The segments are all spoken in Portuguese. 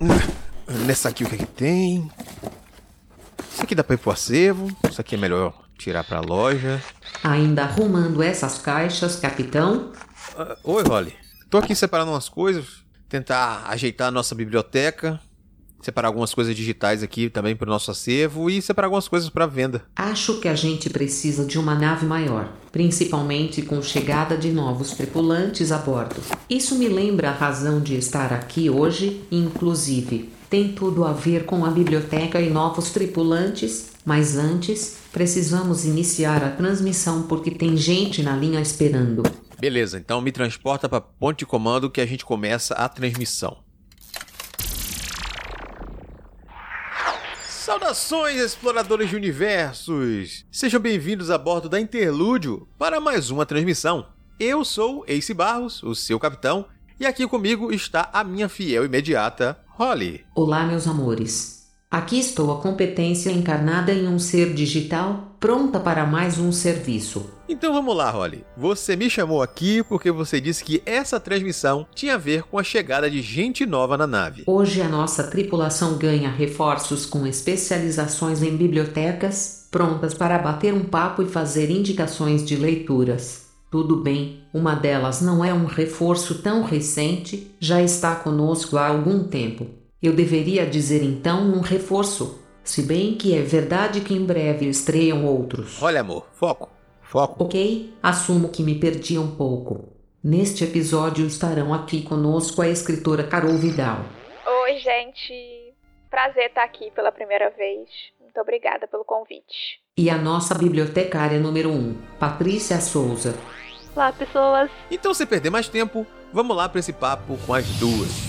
Nessa aqui o que, é que tem? Isso aqui dá pra ir pro acervo. Isso aqui é melhor tirar pra loja. Ainda arrumando essas caixas, capitão? Uh, oi, Holly. Tô aqui separando umas coisas. Tentar ajeitar a nossa biblioteca separar algumas coisas digitais aqui também para o nosso acervo e separar algumas coisas para venda. Acho que a gente precisa de uma nave maior, principalmente com chegada de novos tripulantes a bordo. Isso me lembra a razão de estar aqui hoje, inclusive. Tem tudo a ver com a biblioteca e novos tripulantes, mas antes precisamos iniciar a transmissão porque tem gente na linha esperando. Beleza, então me transporta para ponte de comando que a gente começa a transmissão. Saudações, exploradores de universos! Sejam bem-vindos a bordo da Interlúdio para mais uma transmissão. Eu sou Ace Barros, o seu capitão, e aqui comigo está a minha fiel imediata, Holly. Olá, meus amores. Aqui estou a competência encarnada em um ser digital, pronta para mais um serviço. Então vamos lá, Holly. Você me chamou aqui porque você disse que essa transmissão tinha a ver com a chegada de gente nova na nave. Hoje a nossa tripulação ganha reforços com especializações em bibliotecas, prontas para bater um papo e fazer indicações de leituras. Tudo bem, uma delas não é um reforço tão recente, já está conosco há algum tempo. Eu deveria dizer então um reforço, se bem que é verdade que em breve estreiam outros. Olha, amor, foco, foco. Ok, assumo que me perdi um pouco. Neste episódio estarão aqui conosco a escritora Carol Vidal. Oi, gente. Prazer estar aqui pela primeira vez. Muito obrigada pelo convite. E a nossa bibliotecária número 1, um, Patrícia Souza. Olá, pessoas. Então, sem perder mais tempo, vamos lá para esse papo com as duas.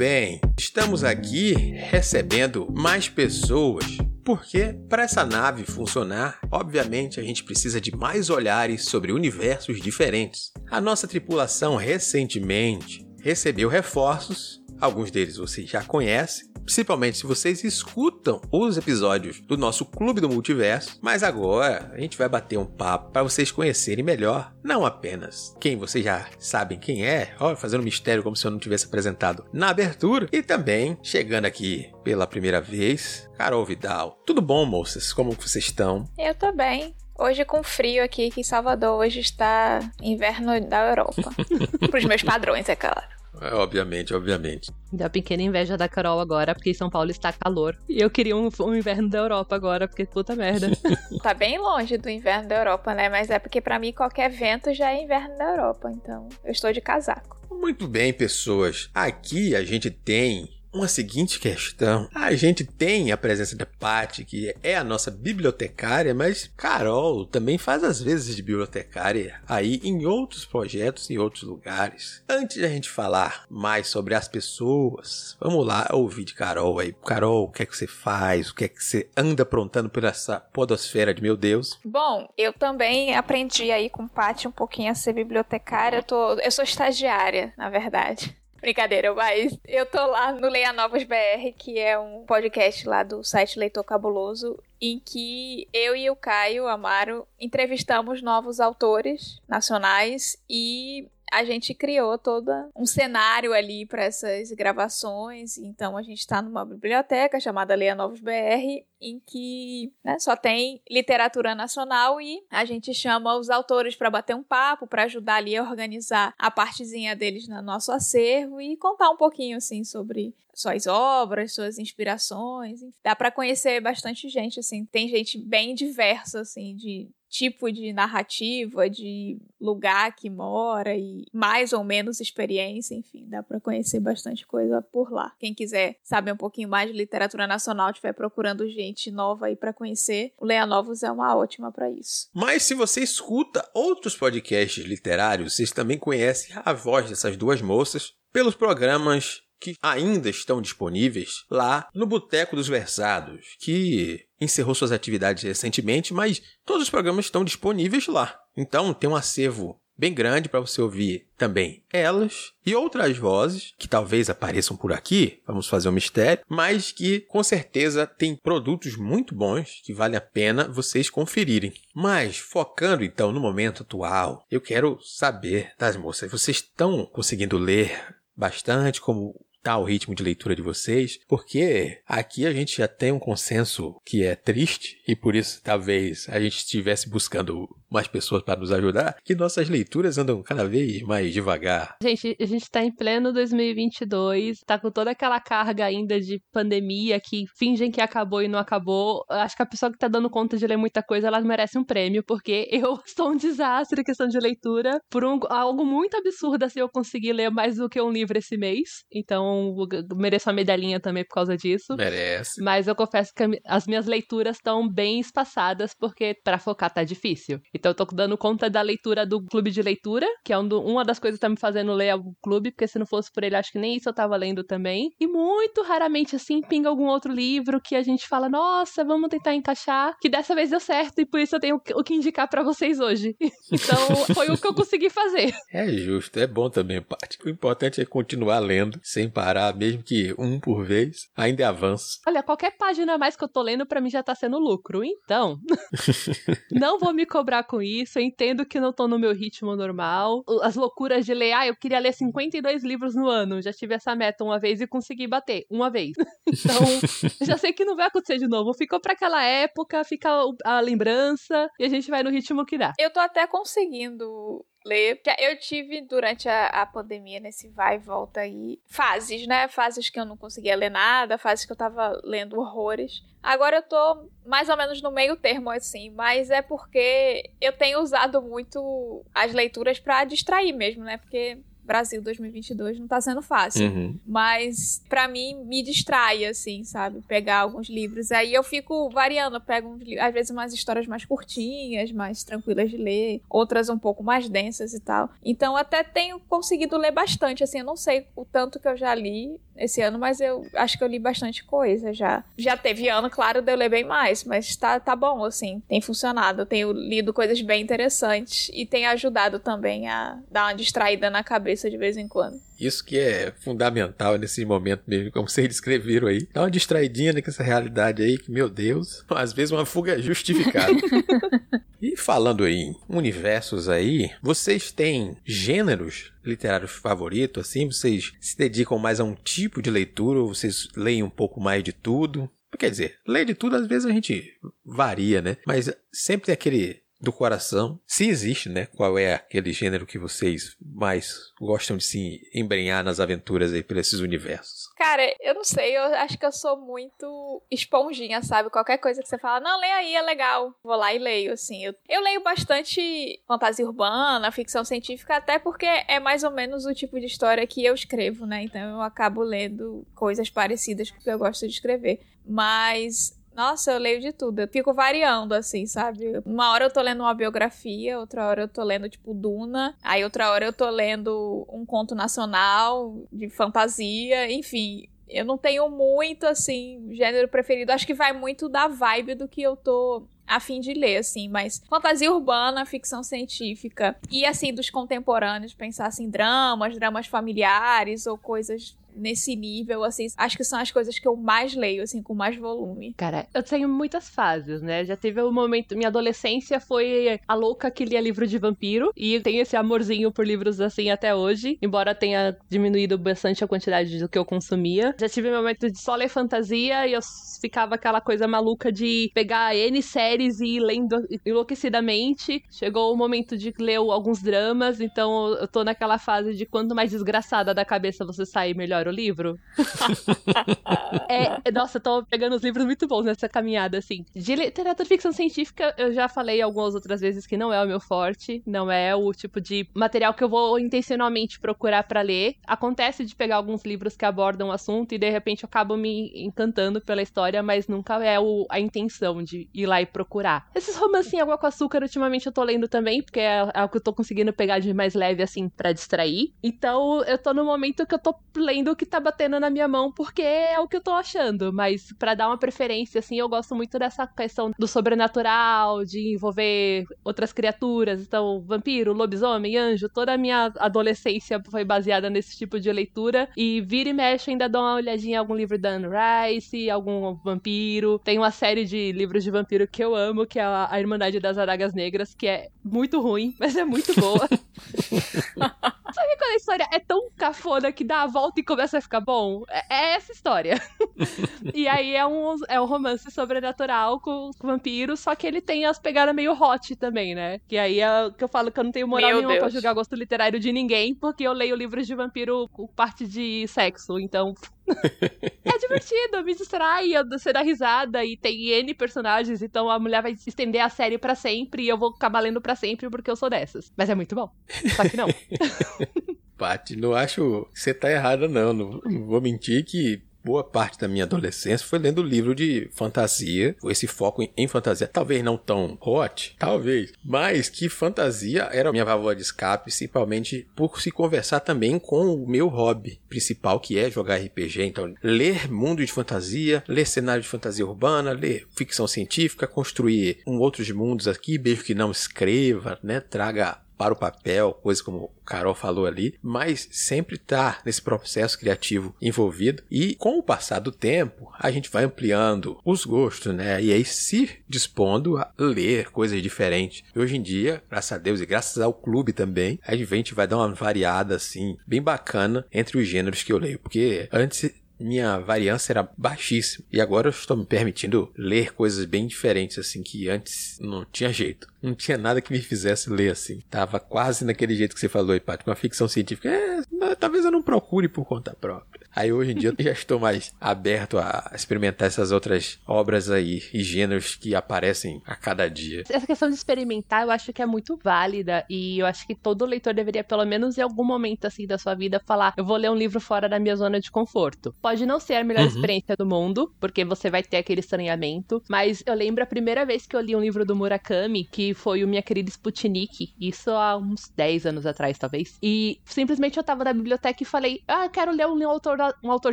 Bem, estamos aqui recebendo mais pessoas porque para essa nave funcionar, obviamente a gente precisa de mais olhares sobre universos diferentes. A nossa tripulação recentemente recebeu reforços, alguns deles você já conhece, principalmente se vocês escutam os episódios do nosso Clube do Multiverso. Mas agora a gente vai bater um papo para vocês conhecerem melhor, não apenas quem vocês já sabem quem é, ó, fazendo mistério como se eu não tivesse apresentado na abertura, e também chegando aqui pela primeira vez, Carol Vidal. Tudo bom, moças? Como vocês estão? Eu tô bem. Hoje com frio aqui, que em Salvador hoje está inverno da Europa. Para os meus padrões, é claro. É, obviamente, obviamente. Dá pequena inveja da Carol agora, porque em São Paulo está calor. E eu queria um, um inverno da Europa agora, porque puta merda. tá bem longe do inverno da Europa, né? Mas é porque para mim qualquer vento já é inverno da Europa. Então eu estou de casaco. Muito bem, pessoas. Aqui a gente tem uma seguinte questão. A gente tem a presença da Paty, que é a nossa bibliotecária, mas Carol também faz às vezes de bibliotecária aí em outros projetos, em outros lugares. Antes de a gente falar mais sobre as pessoas, vamos lá ouvir de Carol aí. Carol, o que é que você faz? O que é que você anda aprontando por essa podosfera de meu Deus? Bom, eu também aprendi aí com Paty um pouquinho a ser bibliotecária. Eu, tô, eu sou estagiária, na verdade. Brincadeira, mas eu tô lá no Leia Novos BR, que é um podcast lá do site Leitor Cabuloso, em que eu e o Caio Amaro entrevistamos novos autores nacionais e a gente criou todo um cenário ali para essas gravações. Então a gente está numa biblioteca chamada Leia Novos BR, em que né, só tem literatura nacional e a gente chama os autores para bater um papo, para ajudar ali a organizar a partezinha deles no nosso acervo e contar um pouquinho assim sobre suas obras, suas inspirações. Dá para conhecer bastante gente assim. Tem gente bem diversa assim de tipo de narrativa, de lugar que mora e mais ou menos experiência, enfim, dá para conhecer bastante coisa por lá. Quem quiser saber um pouquinho mais de literatura nacional, estiver procurando gente nova aí para conhecer, o Leia Novos é uma ótima para isso. Mas se você escuta outros podcasts literários, vocês também conhecem a voz dessas duas moças pelos programas que ainda estão disponíveis lá no Boteco dos Versados, que encerrou suas atividades recentemente, mas todos os programas estão disponíveis lá. Então tem um acervo bem grande para você ouvir também elas e outras vozes que talvez apareçam por aqui, vamos fazer um mistério, mas que com certeza tem produtos muito bons que vale a pena vocês conferirem. Mas focando então no momento atual, eu quero saber das moças, vocês estão conseguindo ler bastante como tá o ritmo de leitura de vocês, porque aqui a gente já tem um consenso que é triste e por isso talvez a gente estivesse buscando mais pessoas para nos ajudar, que nossas leituras andam cada vez mais devagar. Gente, a gente tá em pleno 2022, tá com toda aquela carga ainda de pandemia que fingem que acabou e não acabou. Acho que a pessoa que tá dando conta de ler muita coisa, ela merece um prêmio, porque eu sou um desastre em questão de leitura. Por um, algo muito absurdo assim, eu consegui ler mais do que um livro esse mês. Então, mereço uma medalhinha também por causa disso. Merece. Mas eu confesso que as minhas leituras estão bem espaçadas, porque para focar tá difícil. Então eu tô dando conta da leitura do clube de leitura, que é um do, uma das coisas que tá me fazendo ler o clube, porque se não fosse por ele, acho que nem isso eu tava lendo também. E muito raramente, assim, pinga algum outro livro que a gente fala, nossa, vamos tentar encaixar, que dessa vez deu certo e por isso eu tenho o que indicar para vocês hoje. então foi o que eu consegui fazer. É justo, é bom também, Paty. O importante é continuar lendo sem parar, mesmo que um por vez, ainda é avanço. Olha, qualquer página a mais que eu tô lendo para mim já tá sendo lucro. Então, não vou me cobrar com isso, eu entendo que não tô no meu ritmo normal. As loucuras de ler, ah, eu queria ler 52 livros no ano, já tive essa meta uma vez e consegui bater, uma vez. então, já sei que não vai acontecer de novo. Ficou para aquela época, fica a lembrança e a gente vai no ritmo que dá. Eu tô até conseguindo ler. Eu tive durante a, a, pandemia, nesse vai e volta aí, fases, né? Fases que eu não conseguia ler nada, fases que eu tava lendo horrores. Agora eu tô mais ou menos no meio termo, assim, mas é porque eu tenho usado muito as leituras para distrair mesmo, né? Porque Brasil 2022 não tá sendo fácil. Uhum. Mas para mim me distrai assim, sabe? Pegar alguns livros. Aí eu fico variando, eu pego às vezes umas histórias mais curtinhas, mais tranquilas de ler, outras um pouco mais densas e tal. Então até tenho conseguido ler bastante, assim, eu não sei o tanto que eu já li esse ano, mas eu acho que eu li bastante coisa já. Já teve ano, claro, de eu ler bem mais, mas tá, tá bom, assim, tem funcionado. Eu tenho lido coisas bem interessantes e tem ajudado também a dar uma distraída na cabeça de vez em quando. Isso que é fundamental nesse momento mesmo, como vocês descreveram aí. Dá uma distraidinha né, com essa realidade aí, que, meu Deus, às vezes uma fuga justificada. e falando em universos aí, vocês têm gêneros literários favoritos, assim? Vocês se dedicam mais a um tipo de leitura ou vocês leem um pouco mais de tudo? Quer dizer, ler de tudo às vezes a gente varia, né? Mas sempre tem aquele do coração, se existe, né? Qual é aquele gênero que vocês mais gostam de se embrenhar nas aventuras aí por esses universos? Cara, eu não sei, eu acho que eu sou muito esponjinha, sabe? Qualquer coisa que você fala, não, lê aí, é legal. Vou lá e leio, assim. Eu, eu leio bastante fantasia urbana, ficção científica, até porque é mais ou menos o tipo de história que eu escrevo, né? Então eu acabo lendo coisas parecidas com o que eu gosto de escrever. Mas nossa, eu leio de tudo. Eu fico variando, assim, sabe? Uma hora eu tô lendo uma biografia, outra hora eu tô lendo, tipo, Duna. Aí outra hora eu tô lendo um conto nacional de fantasia. Enfim, eu não tenho muito, assim, gênero preferido. Acho que vai muito da vibe do que eu tô a fim de ler, assim, mas fantasia urbana, ficção científica e, assim, dos contemporâneos, pensar, assim, dramas, dramas familiares ou coisas nesse nível, assim, acho que são as coisas que eu mais leio, assim, com mais volume. Cara, eu tenho muitas fases, né? Já teve um momento, minha adolescência foi a louca que lia livro de vampiro, e tenho esse amorzinho por livros assim até hoje, embora tenha diminuído bastante a quantidade do que eu consumia. Já tive um momento de só ler fantasia e eu ficava aquela coisa maluca de pegar N séries e ir lendo enlouquecidamente. Chegou o momento de ler alguns dramas, então eu tô naquela fase de quanto mais desgraçada da cabeça você sai, melhor o livro. é, nossa, eu tô pegando os livros muito bons nessa caminhada, assim. De literatura ficção científica, eu já falei algumas outras vezes que não é o meu forte, não é o tipo de material que eu vou intencionalmente procurar para ler. Acontece de pegar alguns livros que abordam o assunto e de repente eu acabo me encantando pela história, mas nunca é o, a intenção de ir lá e procurar. Esses romances em água com açúcar, ultimamente eu tô lendo também, porque é, é o que eu tô conseguindo pegar de mais leve, assim, para distrair. Então eu tô no momento que eu tô lendo lendo o que tá batendo na minha mão porque é o que eu tô achando. Mas para dar uma preferência, assim, eu gosto muito dessa questão do sobrenatural, de envolver outras criaturas. Então, vampiro, lobisomem, anjo, toda a minha adolescência foi baseada nesse tipo de leitura. E vira e mexe, ainda dou uma olhadinha em algum livro da Anne Rice, algum vampiro. Tem uma série de livros de vampiro que eu amo, que é a, Irmandade das Adagas Negras, que é muito ruim, mas é muito boa. Sabe quando a história é tão cafona que dá a volta e começa a ficar bom? É, é essa história. e aí é um, é um romance sobrenatural com, com vampiros, só que ele tem as pegadas meio hot também, né? Que aí é que eu falo que eu não tenho moral Meu nenhuma Deus. pra julgar gosto literário de ninguém, porque eu leio livros de vampiro com parte de sexo, então é divertido, me distrai, você dá risada e tem N personagens, então a mulher vai estender a série para sempre e eu vou acabar lendo pra sempre porque eu sou dessas. Mas é muito bom. Só que não. Paty, não acho que você tá errada, não. Não, não vou mentir que boa parte da minha adolescência foi lendo livro de fantasia, esse foco em, em, fantasia, talvez não tão hot, talvez, mas que fantasia era a minha válvula de escape, principalmente por se conversar também com o meu hobby principal, que é jogar RPG. Então, ler mundo de fantasia, ler cenário de fantasia urbana, ler ficção científica, construir um outros mundos aqui, mesmo que não escreva, né, traga para o papel, coisa como o Carol falou ali, mas sempre tá nesse processo criativo envolvido e com o passar do tempo a gente vai ampliando os gostos, né? E aí se dispondo a ler coisas diferentes. E hoje em dia, graças a Deus e graças ao clube também, a gente vai dar uma variada assim, bem bacana entre os gêneros que eu leio, porque antes minha variância era baixíssima. E agora eu estou me permitindo ler coisas bem diferentes, assim, que antes não tinha jeito. Não tinha nada que me fizesse ler assim. Tava quase naquele jeito que você falou, Paty, com a ficção científica. É, talvez eu não procure por conta própria. Aí hoje em dia eu já estou mais aberto a experimentar essas outras obras aí e gêneros que aparecem a cada dia. Essa questão de experimentar eu acho que é muito válida e eu acho que todo leitor deveria, pelo menos em algum momento assim da sua vida, falar: eu vou ler um livro fora da minha zona de conforto. Pode não ser a melhor uhum. experiência do mundo, porque você vai ter aquele estranhamento, mas eu lembro a primeira vez que eu li um livro do Murakami, que foi o Minha Querida Sputnik, isso há uns 10 anos atrás, talvez. E simplesmente eu tava na biblioteca e falei: ah, quero ler um autor um autor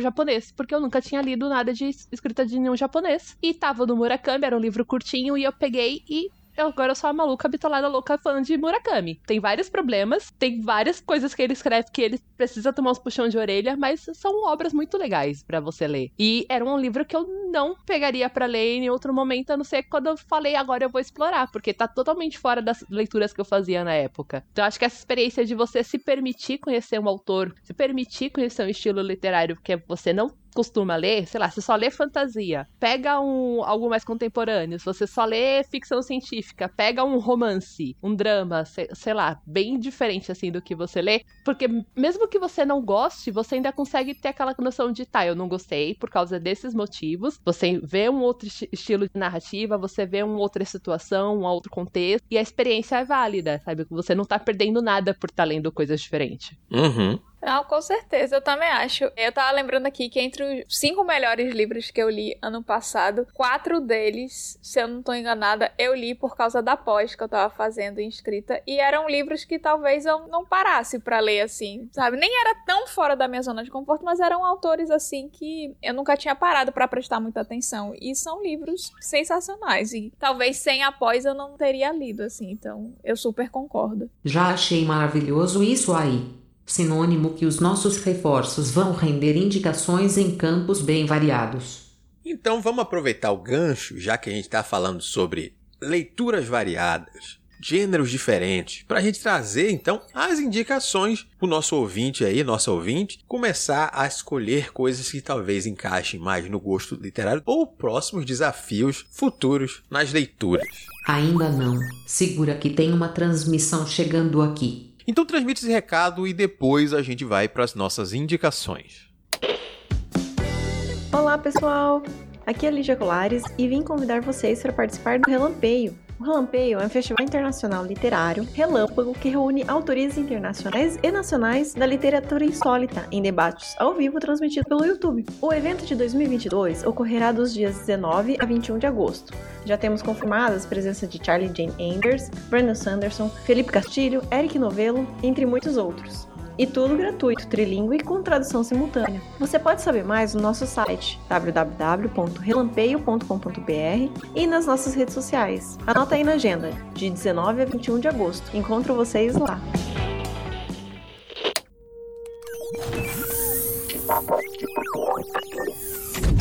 japonês, porque eu nunca tinha lido nada de escrita de nenhum japonês. E tava no Murakami, era um livro curtinho, e eu peguei e agora eu sou a maluca bitolada louca fã de Murakami. Tem vários problemas, tem várias coisas que ele escreve que ele precisa tomar uns puxão de orelha, mas são obras muito legais para você ler. E era um livro que eu não pegaria para ler em outro momento, a não ser quando eu falei agora eu vou explorar, porque tá totalmente fora das leituras que eu fazia na época. Então acho que essa experiência de você se permitir conhecer um autor, se permitir conhecer um estilo literário que você não costuma ler, sei lá, você só lê fantasia, pega um algo mais contemporâneo, se você só lê ficção científica, pega um romance, um drama, sei, sei, lá, bem diferente assim do que você lê, porque mesmo que você não goste, você ainda consegue ter aquela noção de, tá, eu não gostei por causa desses motivos. Você vê um outro estilo de narrativa, você vê uma outra situação, um outro contexto, e a experiência é válida, sabe? Você não tá perdendo nada por estar tá lendo coisas diferentes. Uhum. Não, com certeza, eu também acho. Eu tava lembrando aqui que entre os cinco melhores livros que eu li ano passado, quatro deles, se eu não tô enganada, eu li por causa da pós que eu tava fazendo em escrita. E eram livros que talvez eu não parasse para ler assim, sabe? Nem era tão fora da minha zona de conforto, mas eram autores assim que eu nunca tinha parado para prestar muita atenção. E são livros sensacionais. E talvez sem a pós eu não teria lido, assim. Então eu super concordo. Já achei maravilhoso isso aí sinônimo que os nossos reforços vão render indicações em campos bem variados. Então vamos aproveitar o gancho, já que a gente está falando sobre leituras variadas, gêneros diferentes, para a gente trazer então as indicações para o nosso ouvinte aí, nosso ouvinte, começar a escolher coisas que talvez encaixem mais no gosto literário ou próximos desafios futuros nas leituras. Ainda não. Segura que tem uma transmissão chegando aqui. Então transmite esse recado e depois a gente vai para as nossas indicações. Olá, pessoal! Aqui é Lígia Colares e vim convidar vocês para participar do Relampeio, o Relampeio é um festival internacional literário relâmpago que reúne autores internacionais e nacionais da literatura insólita em debates ao vivo transmitidos pelo YouTube. O evento de 2022 ocorrerá dos dias 19 a 21 de agosto. Já temos confirmadas a presença de Charlie Jane Anders, Brandon Sanderson, Felipe Castilho, Eric Novello, entre muitos outros. E tudo gratuito, trilingue e com tradução simultânea. Você pode saber mais no nosso site www.relampeio.com.br e nas nossas redes sociais. Anota aí na agenda, de 19 a 21 de agosto. Encontro vocês lá.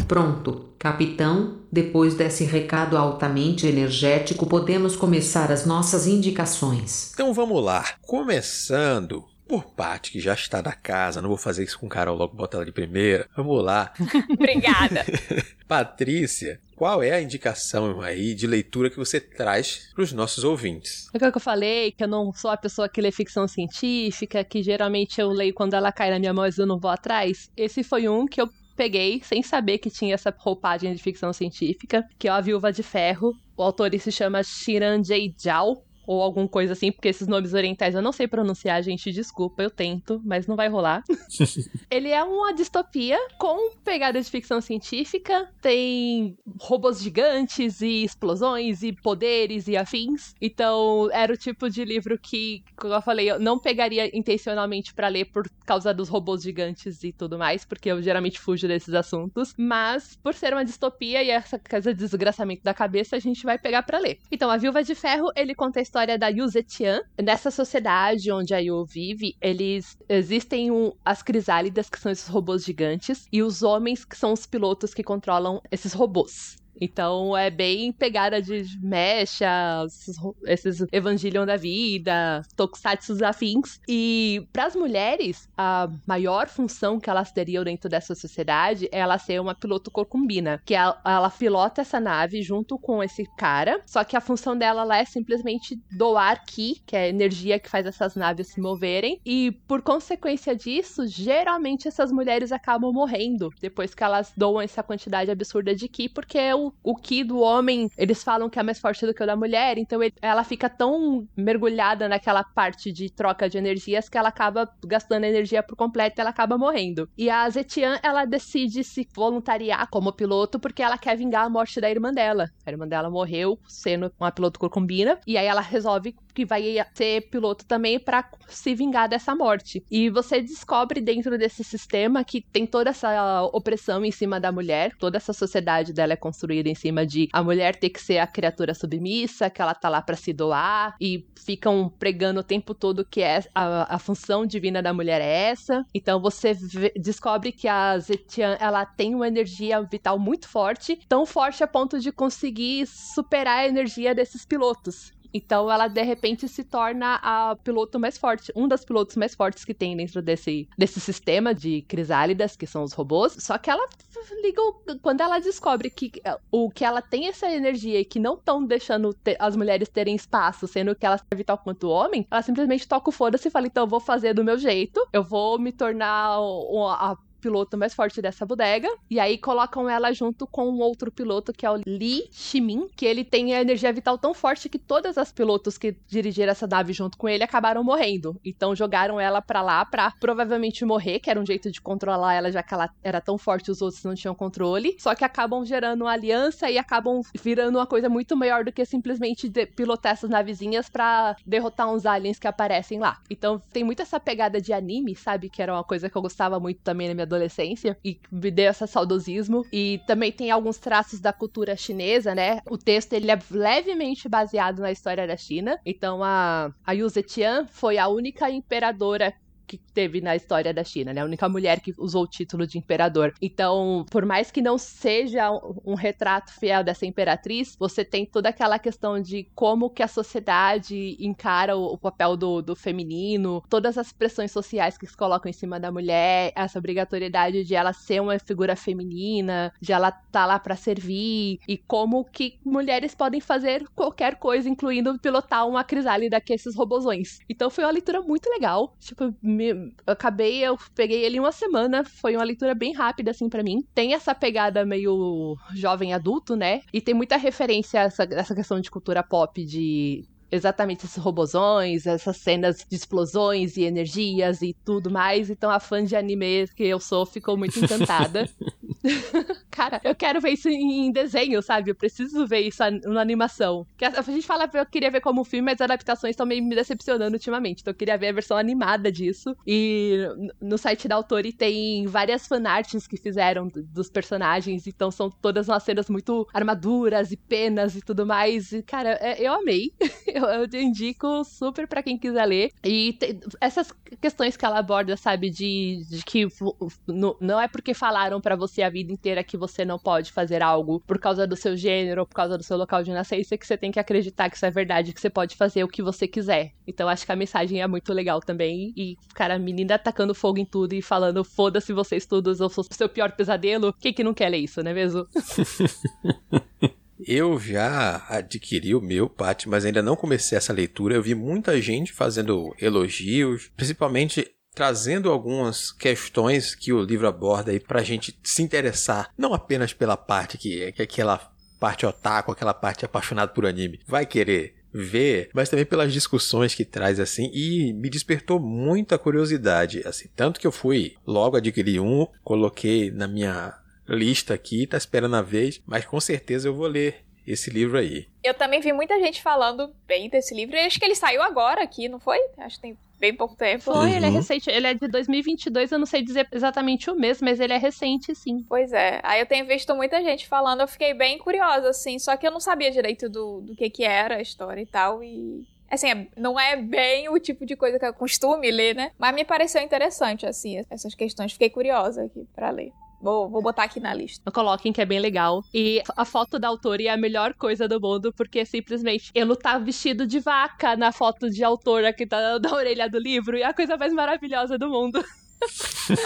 Pronto, capitão. Depois desse recado altamente energético, podemos começar as nossas indicações. Então vamos lá. Começando por parte que já está na casa, não vou fazer isso com Carol logo, bota ela de primeira. Vamos lá. Obrigada. Patrícia, qual é a indicação aí de leitura que você traz para os nossos ouvintes? É o que eu falei, que eu não sou a pessoa que lê ficção científica, que geralmente eu leio quando ela cai na minha mão e eu não vou atrás. Esse foi um que eu peguei sem saber que tinha essa roupagem de ficção científica, que é A Viúva de Ferro. O autor se chama Shiran J. Zhao, ou alguma coisa assim, porque esses nomes orientais eu não sei pronunciar, gente, desculpa, eu tento, mas não vai rolar. ele é uma distopia com pegada de ficção científica, tem robôs gigantes e explosões e poderes e afins. Então, era o tipo de livro que, como eu falei, eu não pegaria intencionalmente para ler por causa dos robôs gigantes e tudo mais, porque eu geralmente fujo desses assuntos, mas por ser uma distopia e essa coisa de desgraçamento da cabeça, a gente vai pegar para ler. Então, A Viúva de Ferro, ele conta a história da Yu Zetian. Nessa sociedade onde a Yu vive, eles existem um, as crisálidas, que são esses robôs gigantes, e os homens, que são os pilotos que controlam esses robôs. Então é bem pegada de mecha, esses Evangelion da vida, tokusatsu afins. E para as mulheres, a maior função que elas teriam dentro dessa sociedade é ela ser uma piloto corcumbina, que ela, ela pilota essa nave junto com esse cara, só que a função dela lá é simplesmente doar ki, que é a energia que faz essas naves se moverem, e por consequência disso, geralmente essas mulheres acabam morrendo depois que elas doam essa quantidade absurda de ki, porque o o, Ki do homem, eles falam que é mais forte do que o da mulher, então ele, ela fica tão mergulhada naquela parte de troca de energias que ela acaba gastando energia por completo e ela acaba morrendo. E a Zetian, ela decide se voluntariar como piloto porque ela quer vingar a morte da irmã dela. A irmã dela morreu sendo uma piloto corcumbina, e aí ela resolve que vai ser piloto também para se vingar dessa morte. E você descobre dentro desse sistema que tem toda essa opressão em cima da mulher, toda essa sociedade dela é construída em cima de a mulher ter que ser a criatura submissa, que ela tá lá para se doar e ficam pregando o tempo todo que é a, a função divina da mulher é essa. Então você vê, descobre que a Zetian ela tem uma energia vital muito forte, tão forte a ponto de conseguir superar a energia desses pilotos. Então ela de repente se torna a piloto mais forte, um dos pilotos mais fortes que tem dentro desse, desse sistema de crisálidas, que são os robôs. Só que ela liga quando ela descobre que o que ela tem essa energia e que não estão deixando as mulheres terem espaço, sendo que ela é vital quanto o homem, ela simplesmente toca o foda-se e fala: então eu vou fazer do meu jeito, eu vou me tornar a piloto mais forte dessa bodega. E aí colocam ela junto com um outro piloto que é o Li Shimin, que ele tem a energia vital tão forte que todas as pilotos que dirigiram essa nave junto com ele acabaram morrendo. Então jogaram ela para lá pra provavelmente morrer, que era um jeito de controlar ela, já que ela era tão forte os outros não tinham controle. Só que acabam gerando uma aliança e acabam virando uma coisa muito maior do que simplesmente pilotar essas navezinhas para derrotar uns aliens que aparecem lá. Então tem muito essa pegada de anime, sabe? Que era uma coisa que eu gostava muito também na minha adolescência e me deu esse saudosismo. E também tem alguns traços da cultura chinesa, né? O texto ele é levemente baseado na história da China. Então a, a Yu Zetian foi a única imperadora que teve na história da China, né? A única mulher que usou o título de imperador. Então, por mais que não seja um retrato fiel dessa imperatriz, você tem toda aquela questão de como que a sociedade encara o, papel do, do feminino, todas as pressões sociais que se colocam em cima da mulher, essa obrigatoriedade de ela ser uma figura feminina, de ela estar tá lá para servir, e como que mulheres podem fazer qualquer coisa, incluindo pilotar uma crisálida que esses robozões. Então foi uma leitura muito legal, tipo, me, acabei, eu peguei ele uma semana, foi uma leitura bem rápida, assim, para mim. Tem essa pegada meio jovem adulto, né? E tem muita referência a essa, essa questão de cultura pop, de exatamente esses robozões, essas cenas de explosões e energias e tudo mais. Então a fã de anime que eu sou ficou muito encantada. cara, eu quero ver isso em desenho, sabe? Eu preciso ver isso na animação. A, gente fala que eu queria ver como filme, mas as adaptações estão meio me decepcionando ultimamente. Então eu queria ver a versão animada disso. E no site da Autori tem várias fanarts que fizeram dos personagens. Então são todas umas cenas muito armaduras e penas e tudo mais. E, cara, é, eu amei. eu, eu indico super para quem quiser ler. E te, essas questões que ela aborda, sabe? De, de que não é porque falaram para você a vida inteira que você não pode fazer algo por causa do seu gênero ou por causa do seu local de nascença que você tem que acreditar que isso é verdade, que você pode fazer o que você quiser. Então acho que a mensagem é muito legal também. E, cara, a menina atacando fogo em tudo e falando: foda-se vocês todos, eu sou o seu pior pesadelo. Quem que não quer ler isso, não é mesmo? Eu já adquiri o meu, Paty, mas ainda não comecei essa leitura. Eu vi muita gente fazendo elogios, principalmente trazendo algumas questões que o livro aborda aí pra gente se interessar, não apenas pela parte que é, que é aquela parte otaku, aquela parte apaixonada por anime, vai querer ver, mas também pelas discussões que traz assim e me despertou muita curiosidade, assim, tanto que eu fui logo adquirir um, coloquei na minha lista aqui, tá esperando a vez, mas com certeza eu vou ler esse livro aí. Eu também vi muita gente falando bem desse livro. E acho que ele saiu agora aqui, não foi? Acho que tem bem pouco tempo. Foi, uhum. ele é recente. Ele é de 2022, eu não sei dizer exatamente o mês, mas ele é recente, sim. Pois é. Aí eu tenho visto muita gente falando, eu fiquei bem curiosa, assim. Só que eu não sabia direito do, do que que era a história e tal. E Assim, não é bem o tipo de coisa que eu costumo ler, né? Mas me pareceu interessante, assim, essas questões. Fiquei curiosa aqui para ler. Vou, vou botar aqui na lista. Coloquem que é bem legal. E a foto da autora é a melhor coisa do mundo, porque simplesmente ele tá vestido de vaca na foto de autora que tá da orelha do livro, e é a coisa mais maravilhosa do mundo.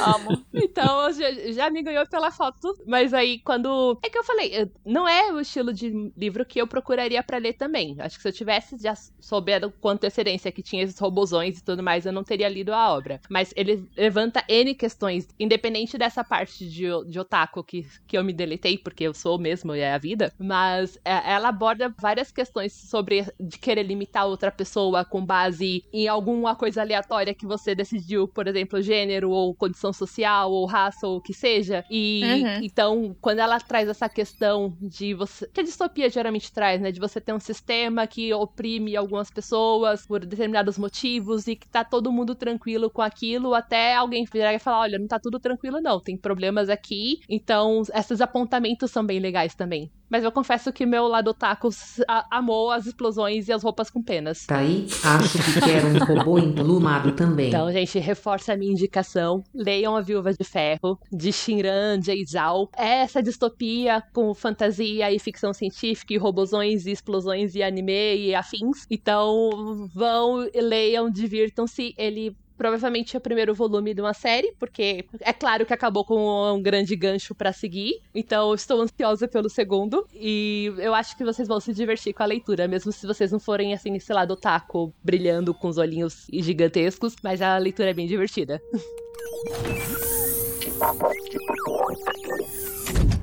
Amo. Então, já, já, me ganhou pela foto. Mas aí, quando. É que eu falei, não é o estilo de livro que eu procuraria para ler também. Acho que se eu tivesse já soubendo com antecedência que tinha esses robozões e tudo mais, eu não teria lido a obra. Mas ele levanta N questões, independente dessa parte de, de otaku que, que eu me deletei, porque eu sou mesmo e é a vida. Mas é, ela aborda várias questões sobre de querer limitar outra pessoa com base em alguma coisa aleatória que você decidiu, por exemplo, gênero gênero, ou condição social, ou raça, ou o que seja. E uhum. então, quando ela traz essa questão de você. Que a distopia geralmente traz, né? De você ter um sistema que oprime algumas pessoas por determinados motivos e que tá todo mundo tranquilo com aquilo, até alguém virar e falar: olha, não tá tudo tranquilo, não, tem problemas aqui. Então, esses apontamentos são bem legais também. Mas eu confesso que meu lado otaku amou as explosões e as roupas com penas. Tá aí? Acho que quero um robô emplumado também. Então, gente, reforça a minha indicação. Leiam A Viúva de Ferro, de Shinran Zhao. É essa distopia com fantasia e ficção científica e robozões e explosões e anime e afins. Então, vão, leiam, divirtam-se. Ele provavelmente é o primeiro volume de uma série, porque é claro que acabou com um grande gancho para seguir. Então estou ansiosa pelo segundo. E eu acho que vocês vão se divertir com a leitura, mesmo se vocês não forem assim, sei lá, do taco, brilhando com os olhinhos gigantescos. Mas a leitura é bem divertida.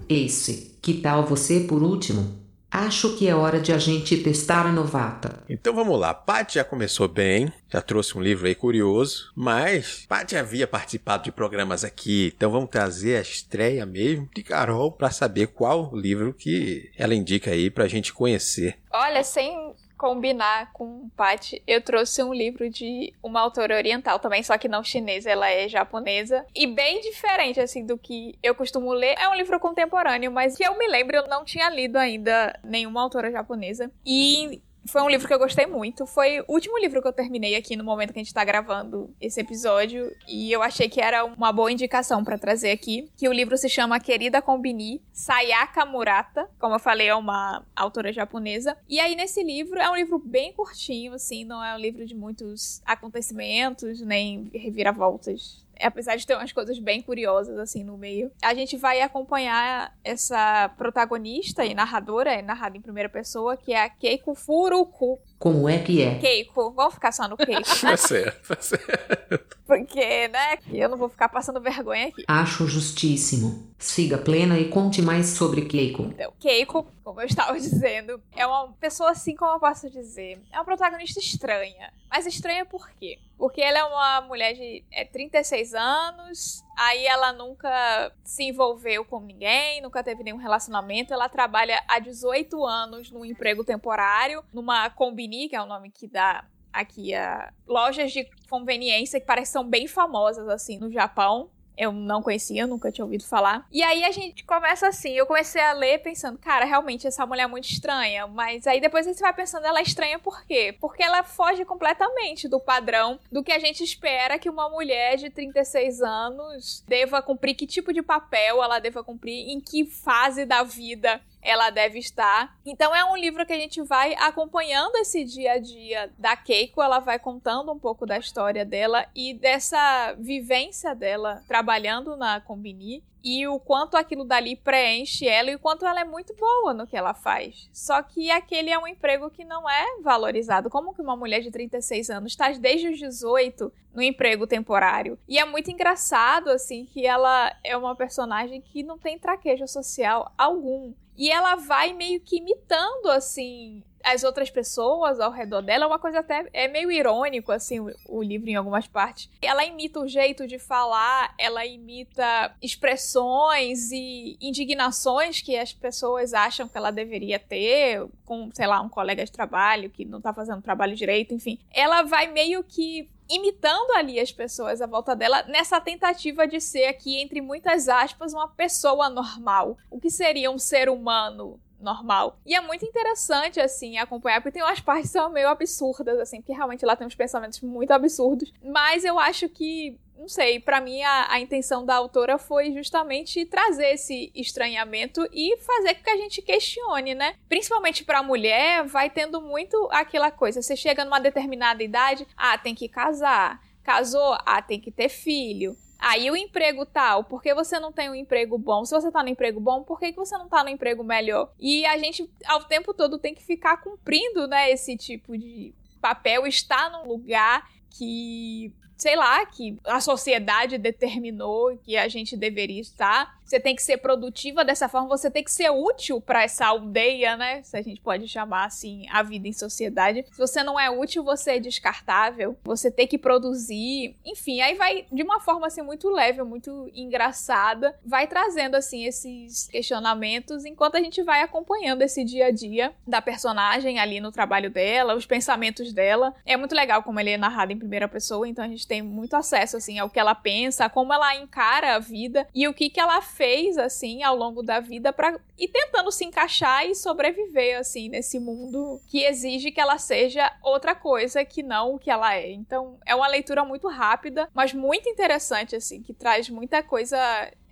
Esse, que tal você por último? Acho que é hora de a gente testar a novata. Então vamos lá. Paty já começou bem, já trouxe um livro aí curioso, mas Paty havia participado de programas aqui, então vamos trazer a estreia mesmo de Carol para saber qual livro que ela indica aí para a gente conhecer. Olha, sem combinar com o Paty, eu trouxe um livro de uma autora oriental também, só que não chinesa, ela é japonesa. E bem diferente, assim, do que eu costumo ler. É um livro contemporâneo, mas que eu me lembro, eu não tinha lido ainda nenhuma autora japonesa. E foi um livro que eu gostei muito. Foi o último livro que eu terminei aqui no momento que a gente tá gravando esse episódio. E eu achei que era uma boa indicação para trazer aqui. Que o livro se chama Querida Kombini, Sayaka Murata. Como eu falei, é uma autora japonesa. E aí, nesse livro, é um livro bem curtinho, assim. Não é um livro de muitos acontecimentos, nem reviravoltas apesar de ter umas coisas bem curiosas assim no meio. A gente vai acompanhar essa protagonista e narradora, é narrada em primeira pessoa, que é a Keiko Furuku. Como é que é? Keiko. Vamos ficar só no Keiko. Tá certo, tá certo. Porque, né, eu não vou ficar passando vergonha aqui. Acho justíssimo. Siga plena e conte mais sobre Keiko. Então, Keiko, como eu estava dizendo, é uma pessoa assim, como eu posso dizer, é uma protagonista estranha. Mas estranha por quê? Porque ela é uma mulher de é, 36 anos, Aí ela nunca se envolveu com ninguém, nunca teve nenhum relacionamento. Ela trabalha há 18 anos num emprego temporário, numa Combini, que é o nome que dá aqui a lojas de conveniência que parecem bem famosas assim no Japão. Eu não conhecia, nunca tinha ouvido falar. E aí a gente começa assim, eu comecei a ler pensando, cara, realmente essa mulher é muito estranha. Mas aí depois você vai pensando, ela é estranha por quê? Porque ela foge completamente do padrão do que a gente espera que uma mulher de 36 anos deva cumprir, que tipo de papel ela deva cumprir, em que fase da vida ela deve estar. Então é um livro que a gente vai acompanhando esse dia a dia da Keiko, ela vai contando um pouco da história dela e dessa vivência dela trabalhando na Combini e o quanto aquilo dali preenche ela e o quanto ela é muito boa no que ela faz. Só que aquele é um emprego que não é valorizado. Como que uma mulher de 36 anos está desde os 18 no emprego temporário? E é muito engraçado, assim, que ela é uma personagem que não tem traquejo social algum. E ela vai meio que imitando, assim, as outras pessoas ao redor dela. É uma coisa até. É meio irônico, assim, o, o, livro em algumas partes. Ela imita o jeito de falar, ela imita expressões e indignações que as pessoas acham que ela deveria ter, com, sei lá, um colega de trabalho que não tá fazendo trabalho direito, enfim. Ela vai meio que imitando ali as pessoas à volta dela nessa tentativa de ser aqui, entre muitas aspas, uma pessoa normal. O que seria um ser humano normal. E é muito interessante, assim, acompanhar, porque tem umas partes que são meio absurdas, assim, porque realmente lá tem uns pensamentos muito absurdos. Mas eu acho que não sei, para mim a, a, intenção da autora foi justamente trazer esse estranhamento e fazer com que a gente questione, né? Principalmente para mulher, vai tendo muito aquela coisa, você chega numa determinada idade, ah, tem que casar. Casou, ah, tem que ter filho. Aí o emprego tal, por que você não tem um emprego bom? Se você tá no emprego bom, por que, que você não tá no emprego melhor? E a gente, ao tempo todo, tem que ficar cumprindo, né, esse tipo de papel, estar num lugar que sei lá, que a sociedade determinou que a gente deveria estar. Você tem que ser produtiva dessa forma, você tem que ser útil para essa aldeia, né? Se a gente pode chamar assim a vida em sociedade. Se você não é útil, você é descartável. Você tem que produzir, enfim, aí vai de uma forma assim muito leve, muito engraçada, vai trazendo assim esses questionamentos enquanto a gente vai acompanhando esse dia a dia da personagem ali no trabalho dela, os pensamentos dela. É muito legal como ele é narrado em primeira pessoa, então a gente tem muito acesso assim ao que ela pensa, como ela encara a vida e o que que ela fez, assim, ao longo da vida para ir tentando se encaixar e sobreviver, assim, nesse mundo que exige que ela seja outra coisa que não o que ela é. Então, é uma leitura muito rápida, mas muito interessante, assim, que traz muita coisa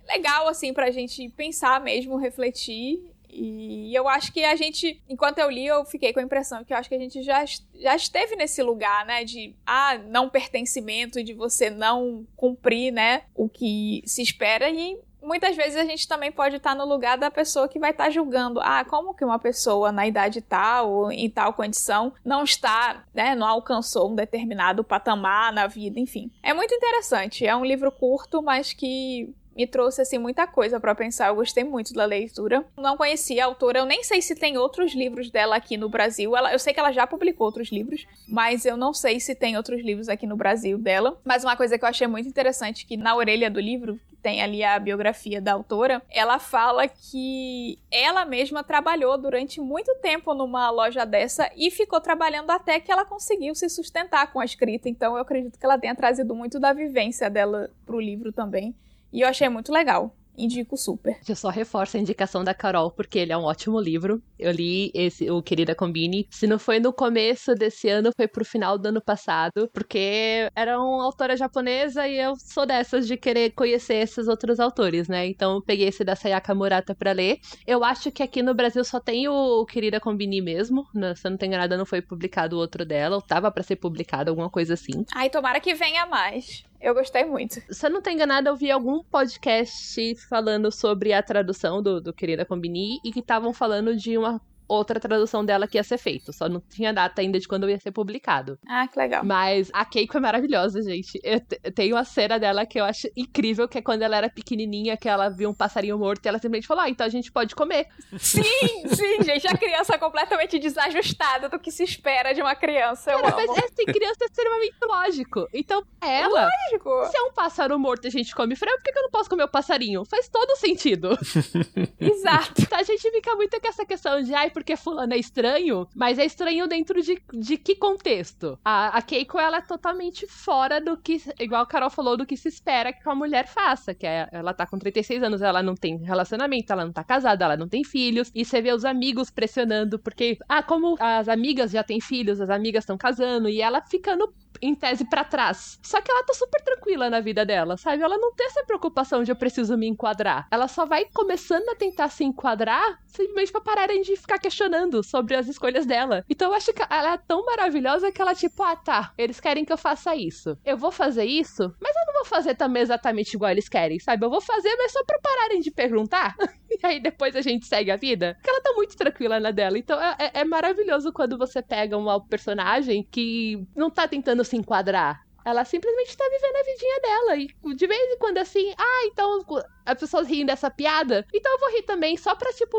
legal, assim, pra gente pensar mesmo, refletir e eu acho que a gente, enquanto eu li, eu fiquei com a impressão que eu acho que a gente já, já esteve nesse lugar, né? De ah, não pertencimento, de você não cumprir, né? O que se espera. E muitas vezes a gente também pode estar no lugar da pessoa que vai estar julgando, ah, como que uma pessoa na idade tal em tal condição não está, né, não alcançou um determinado patamar na vida, enfim. É muito interessante, é um livro curto, mas que me trouxe assim muita coisa para pensar. Eu gostei muito da leitura. Não conhecia a autora, eu nem sei se tem outros livros dela aqui no Brasil. Ela, eu sei que ela já publicou outros livros, mas eu não sei se tem outros livros aqui no Brasil dela. Mas uma coisa que eu achei muito interessante que na orelha do livro tem ali a biografia da autora, ela fala que ela mesma trabalhou durante muito tempo numa loja dessa e ficou trabalhando até que ela conseguiu se sustentar com a escrita. Então eu acredito que ela tenha trazido muito da vivência dela pro livro também. E eu achei muito legal. Indico super. Eu só reforço a indicação da Carol, porque ele é um ótimo livro. Eu li esse, o Querida Combine. Se não foi no começo desse ano, foi pro final do ano passado, porque era uma autora japonesa e eu sou dessas de querer conhecer esses outros autores, né? Então eu peguei esse da Sayaka Murata pra ler. Eu acho que aqui no Brasil só tem o Querida Combine mesmo. Né? Se eu não tenho nada, não foi publicado o outro dela. Ou tava para ser publicado, alguma coisa assim. Ai, tomara que venha mais. Eu gostei muito. Se eu não tô enganada, eu vi algum podcast falando sobre a tradução do, do Querida Combini e que estavam falando de uma outra tradução dela que ia ser feita. Só não tinha data ainda de quando ia ser publicado. Ah, que legal. Mas a Keiko é maravilhosa, gente. Eu tenho uma cena dela que eu acho incrível, que é quando ela era pequenininha, que ela viu um passarinho morto e ela simplesmente falou, ah, então a gente pode comer. Sim, sim, gente. A criança é completamente desajustada do que se espera de uma criança. Eu Cara, amo. mas essa criança é extremamente lógico. Então, ela, Lógico. se é um pássaro morto e a gente come frango, por que que eu não posso comer o passarinho? Faz todo sentido. Exato. Então, a gente fica muito com essa questão de, ai, porque fulano é estranho, mas é estranho dentro de, de que contexto? A, a Keiko, ela é totalmente fora do que, igual a Carol falou, do que se espera que uma mulher faça, que é, ela tá com 36 anos, ela não tem relacionamento, ela não tá casada, ela não tem filhos, e você vê os amigos pressionando, porque, ah, como as amigas já têm filhos, as amigas estão casando, e ela ficando em tese pra trás. Só que ela tá super tranquila na vida dela, sabe? Ela não tem essa preocupação de eu preciso me enquadrar. Ela só vai começando a tentar se enquadrar simplesmente pra pararem de ficar questionando sobre as escolhas dela. Então eu acho que ela é tão maravilhosa que ela, tipo, ah, tá, eles querem que eu faça isso. Eu vou fazer isso, mas eu não vou fazer também exatamente igual eles querem, sabe? Eu vou fazer, mas só pra pararem de perguntar. e aí depois a gente segue a vida. Porque ela tá muito tranquila na dela. Então é, é- é maravilhoso quando você pega uma personagem que não tá tentando se enquadrar. Ela simplesmente tá vivendo a vidinha dela. E de vez em quando assim, ah, então as pessoas riem dessa piada, então eu vou rir também, só pra, tipo,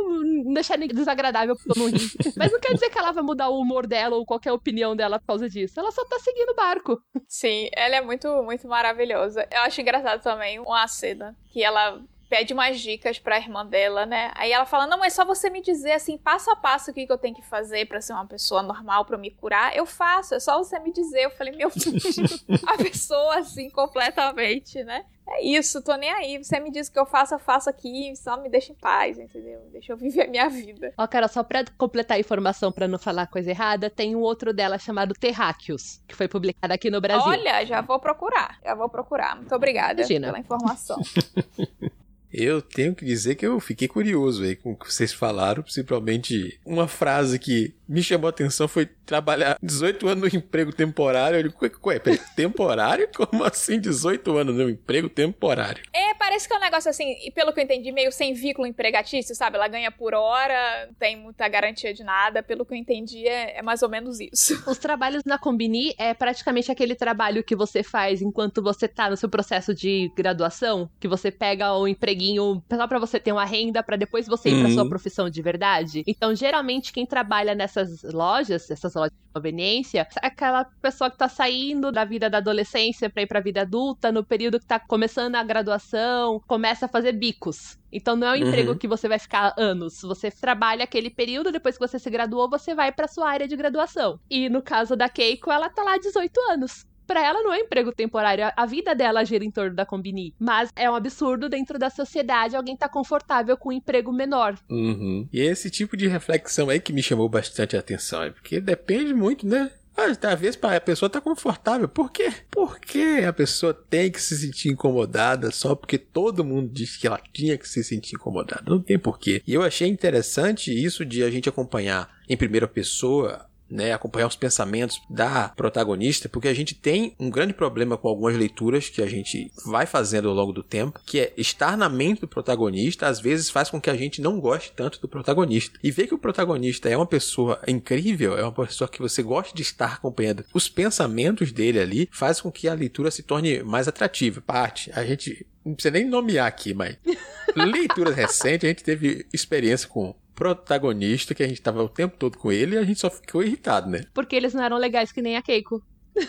deixar desagradável porque eu não ri. Mas não quer dizer que ela vai mudar o humor dela ou qualquer opinião dela por causa disso. Ela só tá seguindo o barco. Sim, ela é muito, muito maravilhosa. Eu acho engraçado também uma cena que ela pede umas dicas pra irmã dela, né? Aí ela fala: Não, mas só você me dizer assim, passo a passo, o que, que eu tenho que fazer pra ser uma pessoa normal, pra eu me curar. Eu faço, é só você me dizer. Eu falei: Meu a pessoa assim, completamente, né? É isso, tô nem aí. Você me diz o que eu faço, eu faço aqui, só me deixa em paz, entendeu? Deixa eu viver a minha vida. Ó, cara, só pra completar a informação pra não falar coisa errada, tem um outro dela chamado Terráqueos, que foi publicado aqui no Brasil. Olha, já vou procurar. Já vou procurar. Muito obrigada Imagina. pela informação. Eu tenho que dizer que eu fiquei curioso aí com o que vocês falaram, principalmente uma frase que me chamou a atenção foi trabalhar 18 anos no emprego temporário. Eu digo, ué, ué, temporário? Como assim 18 anos no emprego temporário? É, parece que é um negócio assim, e pelo que eu entendi, meio sem vínculo empregatício, sabe? Ela ganha por hora, não tem muita garantia de nada. Pelo que eu entendi, é, é mais ou menos isso. Os trabalhos na Combini é praticamente aquele trabalho que você faz enquanto você tá no seu processo de graduação, que você pega o empreguinho só pra você ter uma renda pra depois você ir Uhum. sua profissão de verdade. Então, geralmente quem trabalha nessas lojas, essas lojas de conveniência, é aquela pessoa que tá saindo da vida da adolescência pra ir pra vida adulta, no período que tá começando a graduação, começa a fazer bicos. Então não é um Uhum. emprego que você vai ficar anos. Você trabalha aquele período, depois que você se graduou, você vai pra sua área de graduação. E no caso da Keiko, ela tá lá há 18 anos. Pra ela não é emprego temporário, a- vida dela gira em torno da Combini. Mas é um absurdo dentro da sociedade alguém tá confortável com um emprego menor. Uhum. E é esse tipo de reflexão aí que me chamou bastante a atenção, é porque depende muito, né? Às vezes a pessoa tá confortável. Por quê? Por que a pessoa tem que se sentir incomodada só porque todo mundo disse que ela tinha que se sentir incomodada? Não tem porquê. E eu achei interessante isso de a gente acompanhar em primeira pessoa né, acompanhar os pensamentos da protagonista, porque a gente tem um grande problema com algumas leituras que a gente vai fazendo ao longo do tempo, que é estar na mente do protagonista, às vezes faz com que a gente não goste tanto do protagonista. E ver que o protagonista é uma pessoa incrível, é uma pessoa que você gosta de estar acompanhando. Os pensamentos dele ali faz com que a leitura se torne mais atrativa. Parte, a gente não precisa nem nomear aqui, mas leituras recentes a gente teve experiência com protagonista que a gente tava o tempo todo com ele e a gente só ficou irritado, né? Porque eles não eram legais que nem a Keiko.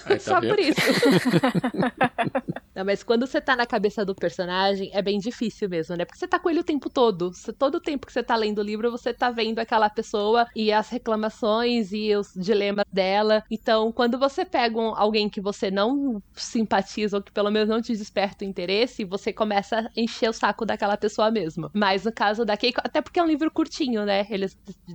Tá Só vendo? por isso. Não, mas quando você tá na cabeça do personagem, é bem difícil mesmo, né? Porque você tá com ele o tempo todo. Todo o tempo que você tá lendo o livro, você tá vendo aquela pessoa e as reclamações e os dilemas dela. Então, quando você pega um- alguém que você não simpatiza ou que pelo menos não te desperta o interesse, você começa a encher o saco daquela pessoa mesmo. Mas no caso da Keiko, até porque é um livro curtinho, né? Ele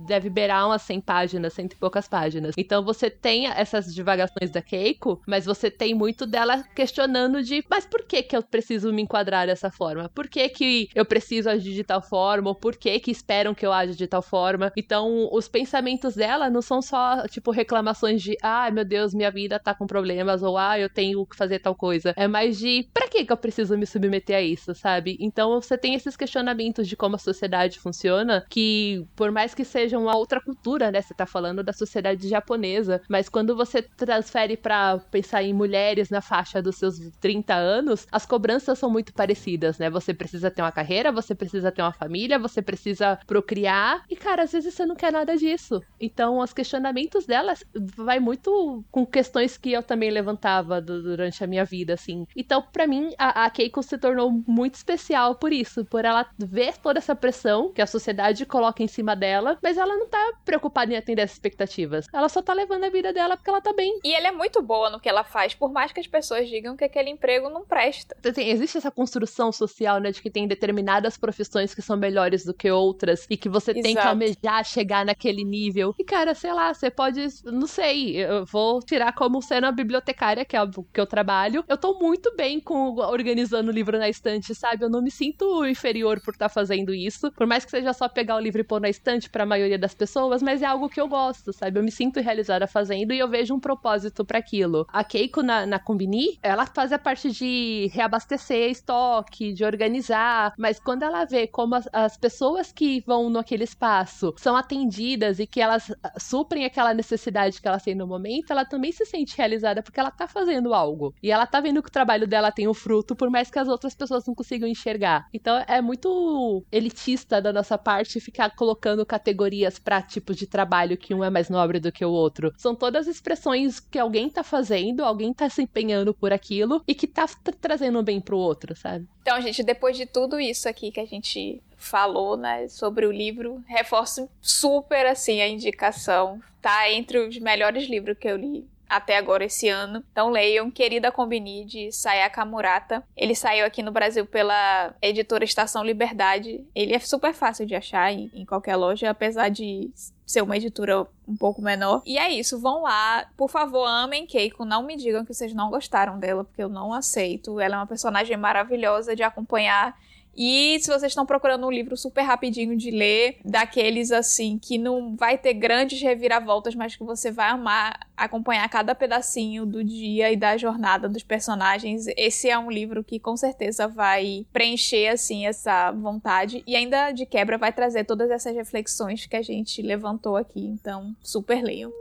deve beirar umas 100 páginas, cento e poucas páginas. Então você tem essas divagações da Keiko, mas você tem muito dela questionando de, mas por que que eu preciso me enquadrar dessa forma? Por que que eu preciso agir de tal forma? Ou por que que esperam que eu aja de tal forma? Então, os pensamentos dela não são só, tipo, reclamações de, ah, meu Deus, minha vida tá com problemas, ou ah, eu tenho que fazer tal coisa. É mais de, pra que que eu preciso me submeter a isso, sabe? Então, você tem esses questionamentos de como a sociedade funciona, que por mais que seja uma outra cultura, né? Você tá falando da sociedade japonesa, mas quando você transfere para pensar em mulheres na faixa dos seus 30 anos, as cobranças são muito parecidas, né? Você precisa ter uma carreira, você precisa ter uma família, você precisa procriar, e cara, às vezes você não quer nada disso. Então, os questionamentos delas vai muito com questões que eu também levantava durante a minha vida, assim. Então, para mim, a, a Keiko se tornou muito especial por isso, por ela ver toda essa pressão que a sociedade coloca em cima dela, mas ela não tá preocupada em atender as expectativas. Ela só tá levando a vida dela porque ela tá bem. E ela é muito boa no que ela faz, por mais que as pessoas digam que aquele emprego não presta. Assim, existe essa construção social, né, de que tem determinadas profissões que são melhores do que outras e que você Exato. tem que almejar chegar naquele nível. E, cara, sei lá, você pode, não sei, eu vou tirar como sendo a bibliotecária, que é o que eu trabalho. Eu tô muito bem com organizando o livro na estante, sabe? Eu não me sinto inferior por estar tá fazendo isso. Por mais que seja só pegar o livro e pôr na estante para a maioria das pessoas, mas é algo que eu gosto, sabe? Eu me sinto realizada fazendo e eu vejo um propósito para aquilo. A Keiko na, na Combini, ela faz a parte de reabastecer estoque, de organizar, mas quando ela vê como as, as pessoas que vão naquele espaço são atendidas e que elas suprem aquela necessidade que ela tem no momento, ela também se sente realizada porque ela tá fazendo algo. E ela tá vendo que o trabalho dela tem o um fruto, por mais que as outras pessoas não consigam enxergar. Então é muito elitista da nossa parte ficar colocando categorias para tipos de trabalho que um é mais nobre do que o outro. São todas expressões que alguém tá fazendo, alguém tá se empenhando por aquilo e que tá trazendo bem pro outro, sabe? Então, gente, depois de tudo isso aqui que a gente falou, né, sobre o livro, reforço super assim a indicação. Tá entre os melhores livros que eu li até agora esse ano. Então leiam Querida Combini de Sayaka Murata. Ele saiu aqui no Brasil pela editora Estação Liberdade. Ele é super fácil de achar em, em qualquer loja, apesar de ser uma editora um pouco menor. E é isso, vão lá. Por favor, amem Keiko. Não me digam que vocês não gostaram dela, porque eu não aceito. Ela é uma personagem maravilhosa de acompanhar e se vocês estão procurando um livro super rapidinho de ler, daqueles assim que não vai ter grandes reviravoltas, mas que você vai amar acompanhar cada pedacinho do dia e da jornada dos personagens, esse é um livro que com certeza vai preencher assim essa vontade e ainda de quebra vai trazer todas essas reflexões que a gente levantou aqui. Então, super leiam.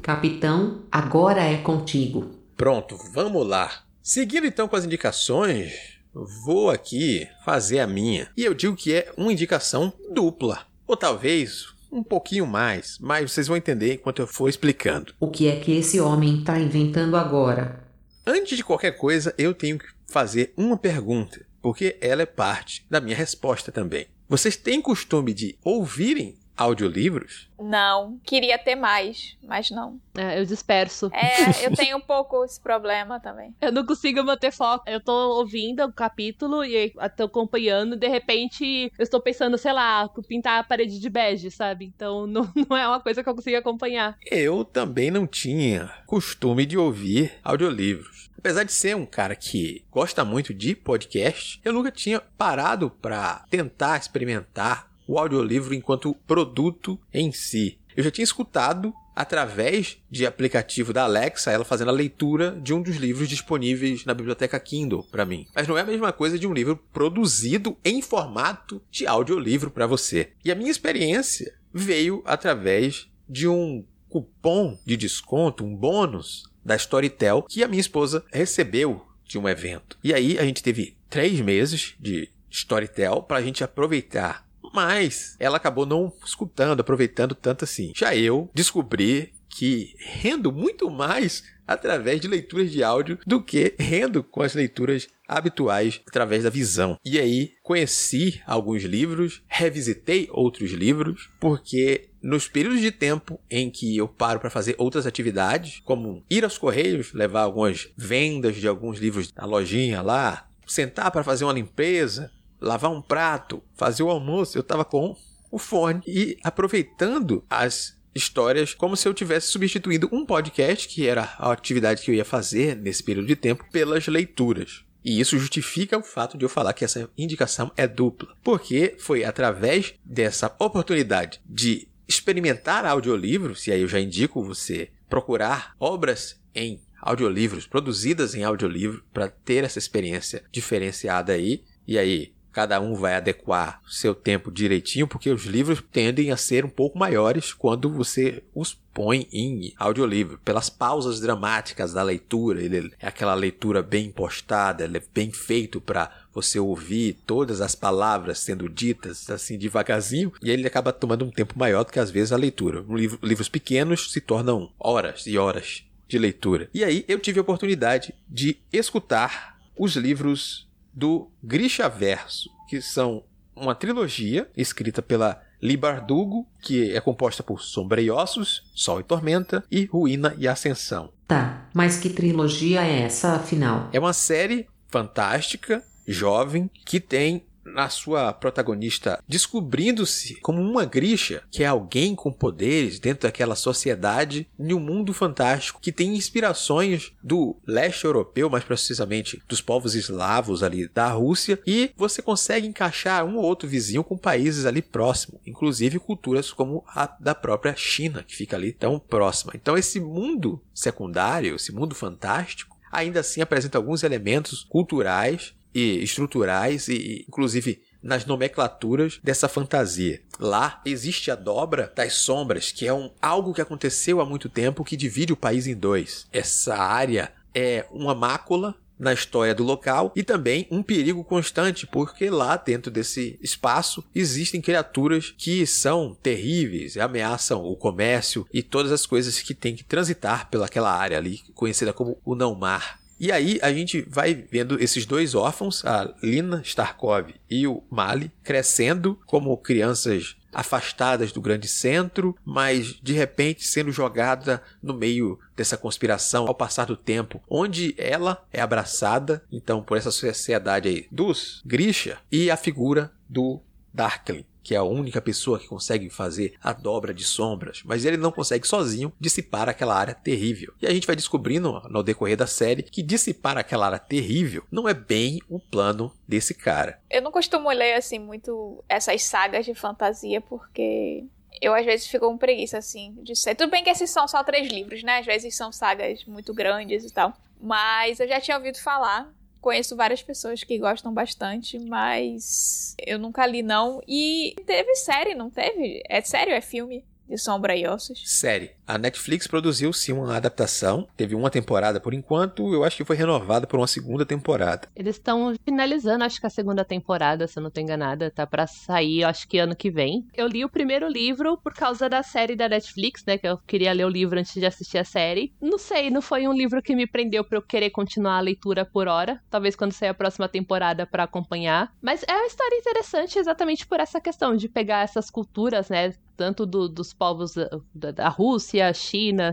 Capitão, agora é contigo. Pronto, vamos lá. Seguindo então com as indicações, vou aqui fazer a minha. E eu digo que é uma indicação dupla. Ou talvez um pouquinho mais, mas vocês vão entender enquanto eu for explicando. O que é que esse homem está inventando agora? Antes de qualquer coisa, eu tenho que fazer uma pergunta, porque ela é parte da minha resposta também. Vocês têm costume de ouvirem audiolivros? Não, queria ter mais, mas não. É, eu disperso. É, eu tenho um pouco esse problema também. Eu não consigo manter foco. Eu tô ouvindo o capítulo e tô acompanhando, e de repente eu estou pensando, sei lá, pintar a parede de bege, sabe? Então não, não é uma coisa que eu consigo acompanhar. Eu também não tinha costume de ouvir audiolivros. Apesar de ser um cara que gosta muito de podcast, eu nunca tinha parado para tentar experimentar o audiolivro enquanto produto em si. Eu já tinha escutado através de aplicativo da Alexa, ela fazendo a leitura de um dos livros disponíveis na biblioteca Kindle para mim. Mas não é a mesma coisa de um livro produzido em formato de audiolivro para você. E a minha experiência veio através de um cupom de desconto, um bônus da Storytel que a minha esposa recebeu de um evento. E aí a gente teve três meses de Storytel para a gente aproveitar mas ela acabou não escutando, aproveitando tanto assim. Já eu descobri que rendo muito mais através de leituras de áudio do que rendo com as leituras habituais através da visão. E aí conheci alguns livros, revisitei outros livros, porque nos períodos de tempo em que eu paro para fazer outras atividades, como ir aos correios, levar algumas vendas de alguns livros na lojinha lá, sentar para fazer uma limpeza, lavar um prato, fazer o almoço, eu estava com o fone e aproveitando as histórias como se eu tivesse substituindo um podcast, que era a atividade que eu ia fazer nesse período de tempo, pelas leituras. E isso justifica o fato de eu falar que essa indicação é dupla, porque foi através dessa oportunidade de experimentar audiolivros, e aí eu já indico você procurar obras em audiolivros, produzidas em audiolivro, para ter essa experiência diferenciada aí. E aí, cada um vai adequar seu tempo direitinho, porque os livros tendem a ser um pouco maiores quando você os põe em audiolivro, pelas pausas dramáticas da leitura. Ele é aquela leitura bem impostada, ele é bem feito para você ouvir todas as palavras sendo ditas assim devagarzinho, e ele acaba tomando um tempo maior do que às vezes a leitura. Livro, livros pequenos se tornam horas e horas de leitura. E aí eu tive a oportunidade de escutar os livros do Grisha Verso, que são uma trilogia escrita pela Li Bardugo, que é composta por Sombra e Ossos, Sol e Tormenta e Ruína e Ascensão. Tá, mas que trilogia é essa, afinal? É uma série fantástica, jovem, que tem na sua protagonista descobrindo-se como uma Grisha, que é alguém com poderes dentro daquela sociedade em um mundo fantástico que tem inspirações do leste europeu, mais precisamente dos povos eslavos ali da Rússia, e você consegue encaixar um ou outro vizinho com países ali próximo, inclusive culturas como a da própria China, que fica ali tão próxima. Então esse mundo secundário, esse mundo fantástico, ainda assim apresenta alguns elementos culturais e estruturais e inclusive nas nomenclaturas dessa fantasia. Lá existe a dobra das sombras, que é um, algo que aconteceu há muito tempo que divide o país em dois. Essa área é uma mácula na história do local e também um perigo constante, porque lá dentro desse espaço existem criaturas que são terríveis, ameaçam o comércio e todas as coisas que tem que transitar pelaquela área ali, conhecida como o não-mar. E aí a gente vai vendo esses dois órfãos, a Lina Starkov e o Mali, crescendo como crianças afastadas do grande centro, mas de repente sendo jogada no meio dessa conspiração ao passar do tempo, onde ela é abraçada então por essa sociedade aí dos Grisha e a figura do Darkling que é a única pessoa que consegue fazer a dobra de sombras, mas ele não consegue sozinho dissipar aquela área terrível. E a gente vai descobrindo no decorrer da série que dissipar aquela área terrível não é bem o plano desse cara. Eu não costumo ler assim muito essas sagas de fantasia porque eu às vezes fico com preguiça assim de ser. Tudo bem que esses são só três livros, né? Às vezes são sagas muito grandes e tal. Mas eu já tinha ouvido falar Conheço várias pessoas que gostam bastante, mas eu nunca li não. E teve série, não teve? É sério? É filme? De Sombra e Ossos? Série. A Netflix produziu sim uma adaptação. Teve uma temporada por enquanto. Eu acho que foi renovada por uma segunda temporada. Eles estão finalizando, acho que a segunda temporada, se eu não tô enganada. Tá para sair, acho que ano que vem. Eu li o primeiro livro por causa da série da Netflix, né? Que eu queria ler o livro antes de assistir a série. Não sei, não foi um livro que me prendeu para eu querer continuar a leitura por hora. Talvez quando sair a próxima temporada para acompanhar. Mas é uma história interessante exatamente por essa questão de pegar essas culturas, né? Tanto do, dos povos da, da Rússia China,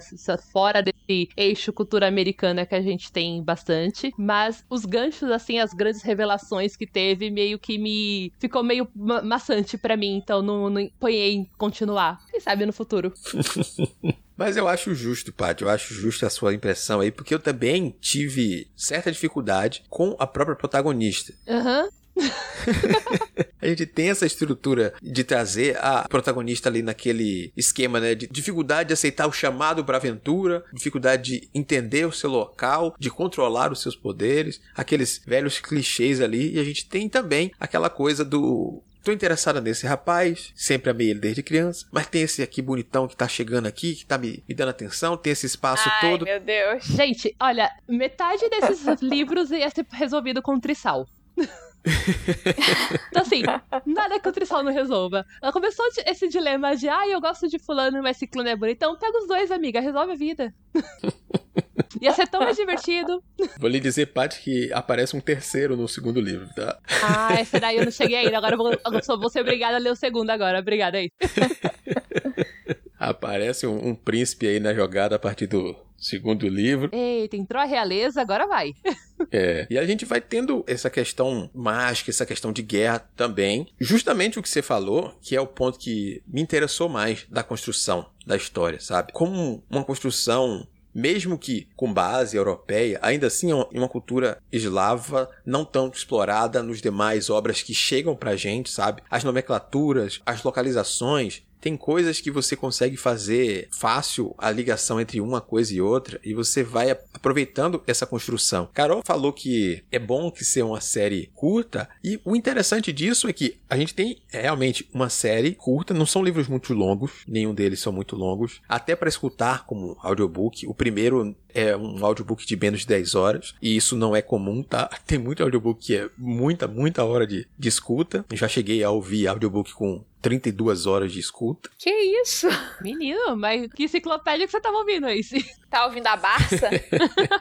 fora desse eixo cultura americana que a gente tem bastante. Mas os ganchos, assim, as grandes revelações que teve, meio que me. ficou meio ma maçante para mim, então não, não ponhei em continuar. Quem sabe no futuro. Mas eu acho justo, Paty, eu acho justo a sua impressão aí, porque eu também tive certa dificuldade com a própria protagonista. Aham. Uhum. a gente tem essa estrutura de trazer a protagonista ali naquele esquema, né? De dificuldade de aceitar o chamado para aventura, dificuldade de entender o seu local, de controlar os seus poderes, aqueles velhos clichês ali. E a gente tem também aquela coisa do Tô interessada nesse rapaz, sempre amei ele desde criança, mas tem esse aqui bonitão que tá chegando aqui, que tá me, me dando atenção, tem esse espaço Ai, todo. meu Deus. Gente, olha, metade desses livros ia ser resolvido com trissal. então, assim, nada que o Trissal não resolva. Ela começou esse dilema de, ah, eu gosto de fulano, mas ciclano é bonitão. Pega os dois, amiga, resolve a vida. Ia ser tão mais divertido. Vou lhe dizer, Paty, que aparece um terceiro no segundo livro, tá? Ah, esse daí eu não cheguei ainda. Agora eu vou, eu vou ser obrigada a ler o segundo agora. Obrigada aí. Aparece um, um, príncipe aí na jogada a partir do segundo livro. Eita, entrou a realeza, agora vai. É. E a gente vai tendo essa questão mágica, essa questão de guerra também. Justamente o que você falou, que é o ponto que me interessou mais da construção da história, sabe? Como uma construção mesmo que com base europeia, ainda assim é uma cultura eslava não tão explorada nos demais obras que chegam pra gente, sabe? As nomenclaturas, as localizações, tem coisas que você consegue fazer fácil a ligação entre uma coisa e outra e você vai aproveitando essa construção. Carol falou que é bom que seja uma série curta e o interessante disso é que a gente tem realmente uma série curta, não são livros muito longos, nenhum deles são muito longos, até para escutar como audiobook. O primeiro é um audiobook de menos de 10 horas, e isso não é comum, tá? Tem muito audiobook que é muita, muita hora de, de escuta. Já cheguei a ouvir audiobook com 32 horas de escuta. Que isso? Menino, mas que enciclopédia que você tava ouvindo aí? Tá ouvindo a Barça?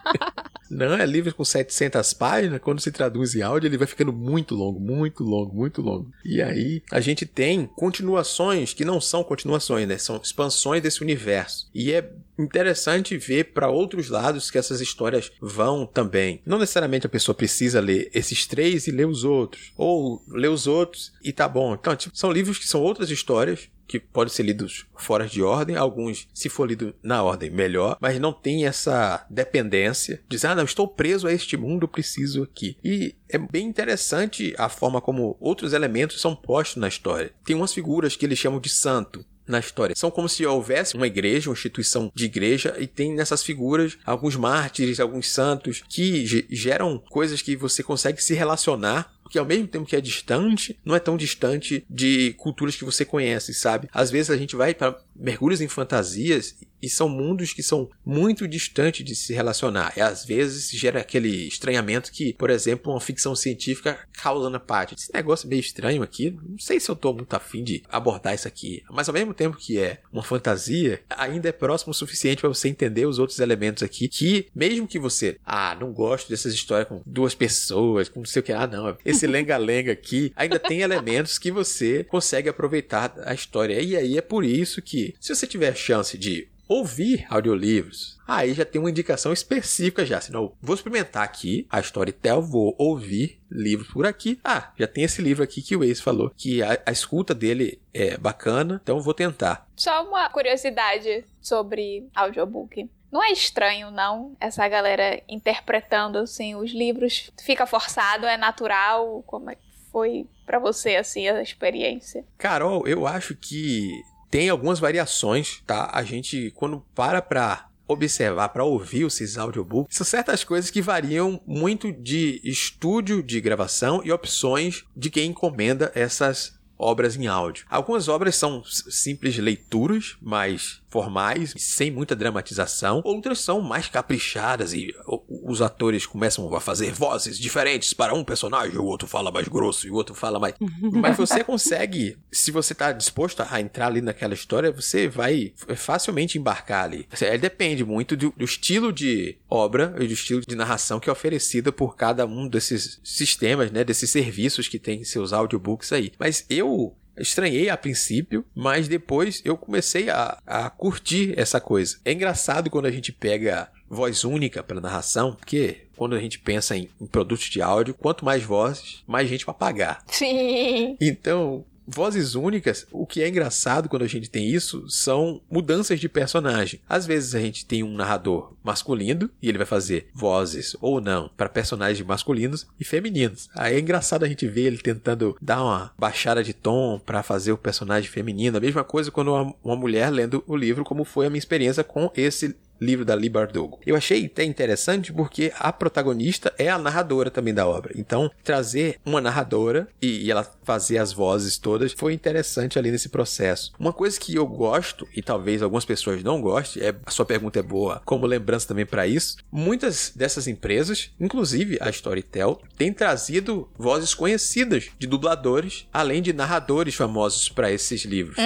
Não, é livro com 700 páginas. Quando se traduz em áudio, ele vai ficando muito longo, muito longo, muito longo. E aí, a gente tem continuações que não são continuações, né? São expansões desse universo. E é interessante ver para outros lados que essas histórias vão também. Não necessariamente a pessoa precisa ler esses três e ler os outros. Ou ler os outros e tá bom. Então, tipo, são livros que são outras histórias que podem ser lidos fora de ordem, alguns, se for lido na ordem, melhor, mas não tem essa dependência de dizer, ah, não, estou preso a este mundo, preciso aqui. E é bem interessante a forma como outros elementos são postos na história. Tem umas figuras que eles chamam de santo, na história. São como se houvesse uma igreja, uma instituição de igreja, e tem nessas figuras alguns mártires, alguns santos, que geram coisas que você consegue se relacionar porque ao mesmo tempo que é distante, não é tão distante de culturas que você conhece, sabe? Às vezes a gente vai para mergulhos em fantasias e são mundos que são muito distantes de se relacionar. E às vezes gera aquele estranhamento que, por exemplo, uma ficção científica causa na parte. Esse negócio é meio estranho aqui, não sei se eu tô muito afim de abordar isso aqui. Mas ao mesmo tempo que é uma fantasia, ainda é próximo o suficiente para você entender os outros elementos aqui. Que, mesmo que você, ah, não gosto dessas histórias com duas pessoas, com não sei o que, ah, não, esse lenga-lenga aqui, ainda tem elementos que você consegue aproveitar a história. E aí é por isso que, se você tiver chance de ouvir audiolivros. Aí já tem uma indicação específica já. Senão, vou experimentar aqui a Storytel, vou ouvir livros por aqui. Ah, já tem esse livro aqui que o Ace falou, que a, a escuta dele é bacana, então vou tentar. Só uma curiosidade sobre audiobook. Não é estranho, não, essa galera interpretando assim os livros. Fica forçado, é natural? Como é que foi para você assim a experiência? Carol, eu acho que tem algumas variações, tá? A gente, quando para pra observar, para ouvir esses audiobooks, são certas coisas que variam muito de estúdio de gravação e opções de quem encomenda essas obras em áudio. Algumas obras são simples leituras, mas formais, sem muita dramatização. Outras são mais caprichadas e os atores começam a fazer vozes diferentes para um personagem, o outro fala mais grosso e o outro fala mais. Mas você consegue, se você está disposto a entrar ali naquela história, você vai facilmente embarcar ali. Depende muito do, do estilo de obra e do estilo de narração que é oferecida por cada um desses sistemas, né, desses serviços que tem seus audiobooks aí. Mas eu estranhei a princípio, mas depois eu comecei a, a curtir essa coisa. É engraçado quando a gente pega voz única para narração, porque quando a gente pensa em, em, produtos de áudio, quanto mais vozes, mais gente para pagar. Sim. Então, Vozes únicas, o que é engraçado quando a gente tem isso são mudanças de personagem. Às vezes a gente tem um narrador masculino e ele vai fazer vozes ou não para personagens masculinos e femininos. Aí é engraçado a gente ver ele tentando dar uma baixada de tom para fazer o personagem feminino. A mesma coisa quando uma, mulher lendo o livro, como foi a minha experiência com esse livro da Lee Bardugo. Eu achei até interessante porque a protagonista é a narradora também da obra. Então, trazer uma narradora e, e, ela fazer as vozes todas foi interessante ali nesse processo. Uma coisa que eu gosto e talvez algumas pessoas não gostem, é a sua pergunta é boa, como lembrança também para isso. Muitas dessas empresas, inclusive a Storytel, tem trazido vozes conhecidas de dubladores, além de narradores famosos para esses livros.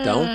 Então,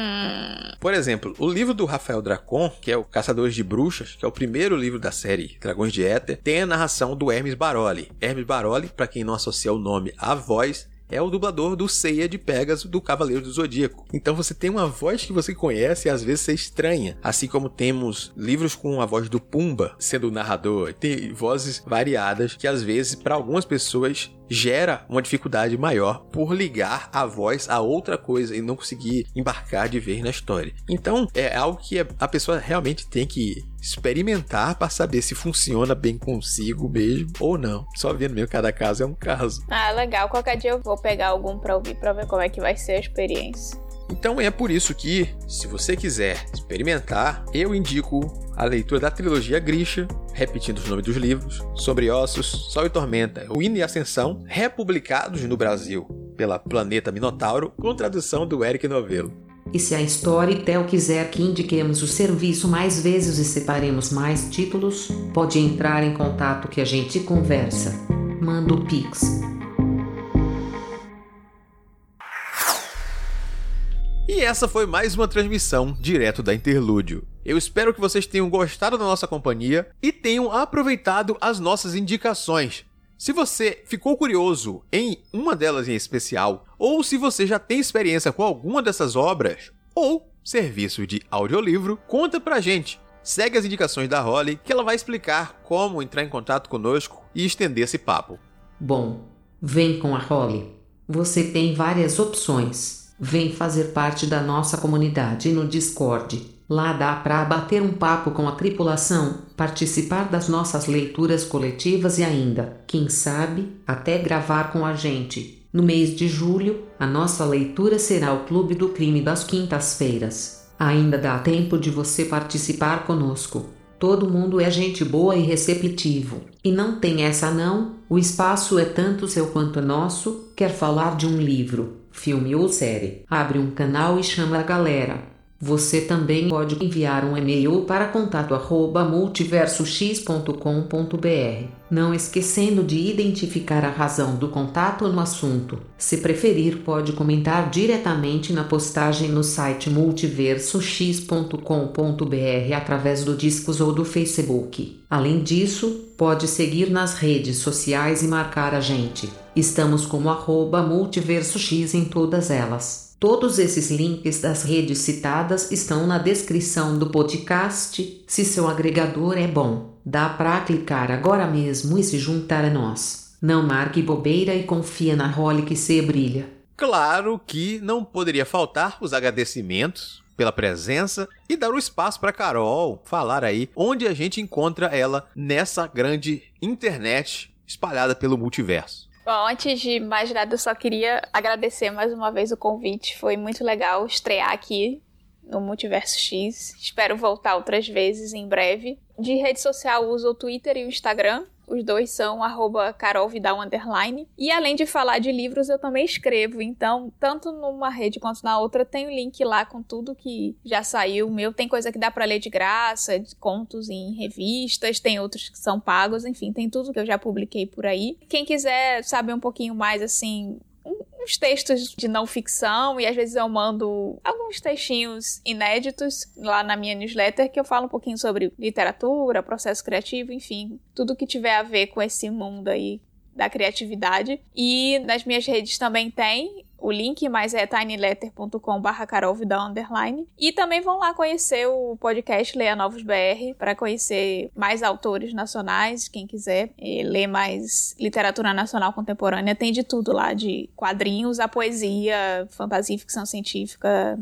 por exemplo, o livro do Rafael Dracon, que é o Caçadores de Bruxas, que é o primeiro livro da série Dragões de Éter, tem a narração do Hermes Baroli. Hermes Baroli, para quem não associa o nome à voz, é o dublador do Seiya de Pegasus do Cavaleiro do Zodíaco. Então você tem uma voz que você conhece e às vezes você estranha. Assim como temos livros com a voz do Pumba sendo o narrador, tem vozes variadas que às vezes para algumas pessoas gera uma dificuldade maior por ligar a voz a outra coisa e não conseguir embarcar de vez na história. Então, é algo que a pessoa realmente tem que experimentar para saber se funciona bem consigo mesmo ou não. Só vendo mesmo cada caso é um caso. Ah, legal. Qualquer dia eu vou pegar algum para ouvir para ver como é que vai ser a experiência. Então é por isso que, se você quiser experimentar, eu indico a leitura da trilogia Grisha, repetindo os nomes dos livros, Sobre Ossos, Sol e Tormenta, Ruína e Ascensão, republicados no Brasil pela Planeta Minotauro, com tradução do Eric Novello. E se a Storytel quiser que indiquemos o serviço mais vezes e separemos mais títulos, pode entrar em contato que a gente conversa. Manda o Pix E essa foi mais uma transmissão direto da Interlúdio. Eu espero que vocês tenham gostado da nossa companhia e tenham aproveitado as nossas indicações. Se você ficou curioso em uma delas em especial, ou se você já tem experiência com alguma dessas obras, ou serviço de audiolivro, conta pra gente. Segue as indicações da Holly que ela vai explicar como entrar em contato conosco e estender esse papo. Bom, vem com a Holly. Você tem várias opções. Vem fazer parte da nossa comunidade no Discord. Lá dá para bater um papo com a tripulação, participar das nossas leituras coletivas e ainda, quem sabe, até gravar com a gente. No mês de julho, a nossa leitura será o Clube do Crime das quintas-feiras. Ainda dá tempo de você participar conosco. Todo mundo é gente boa e receptivo. E não tem essa não, o espaço é tanto seu quanto nosso. Quer falar de um livro, filme ou série. Abre um canal e chama a galera. Você também pode enviar um e-mail para contato@multiversox.com.br, não esquecendo de identificar a razão do contato no assunto. Se preferir, pode comentar diretamente na postagem no site multiversox.com.br através do Discos ou do Facebook. Além disso, pode seguir nas redes sociais e marcar a gente. Estamos como arroba multiversox em todas elas. Todos esses links das redes citadas estão na descrição do podcast. Se seu agregador é bom, dá para clicar agora mesmo e se juntar a nós. Não marque bobeira e confia na role que se brilha. Claro que não poderia faltar os agradecimentos pela presença e dar o espaço para Carol falar aí onde a gente encontra ela nessa grande internet espalhada pelo multiverso. Bom, antes de mais nada, eu só queria agradecer mais uma vez o convite. Foi muito legal estrear aqui no Multiverso X. Espero voltar outras vezes em breve. De rede social, uso o Twitter e o Instagram. Os dois são arroba carolvidal underline. E além de falar de livros, eu também escrevo. Então, tanto numa rede quanto na outra, tem o link lá com tudo que já saiu. meu tem coisa que dá para ler de graça, de contos em revistas, tem outros que são pagos, enfim, tem tudo que eu já publiquei por aí. Quem quiser saber um pouquinho mais, assim, uns textos de não ficção e às vezes eu mando alguns textinhos inéditos lá na minha newsletter que eu falo um pouquinho sobre literatura, processo criativo, enfim, tudo que tiver a ver com esse mundo aí da criatividade. E nas minhas redes também tem o link, mas é tinyletter.com barra underline. E também vão lá conhecer o podcast Leia Novos BR para conhecer mais autores nacionais, quem quiser ler mais literatura nacional contemporânea, tem de tudo lá, de quadrinhos a poesia, fantasia e ficção científica,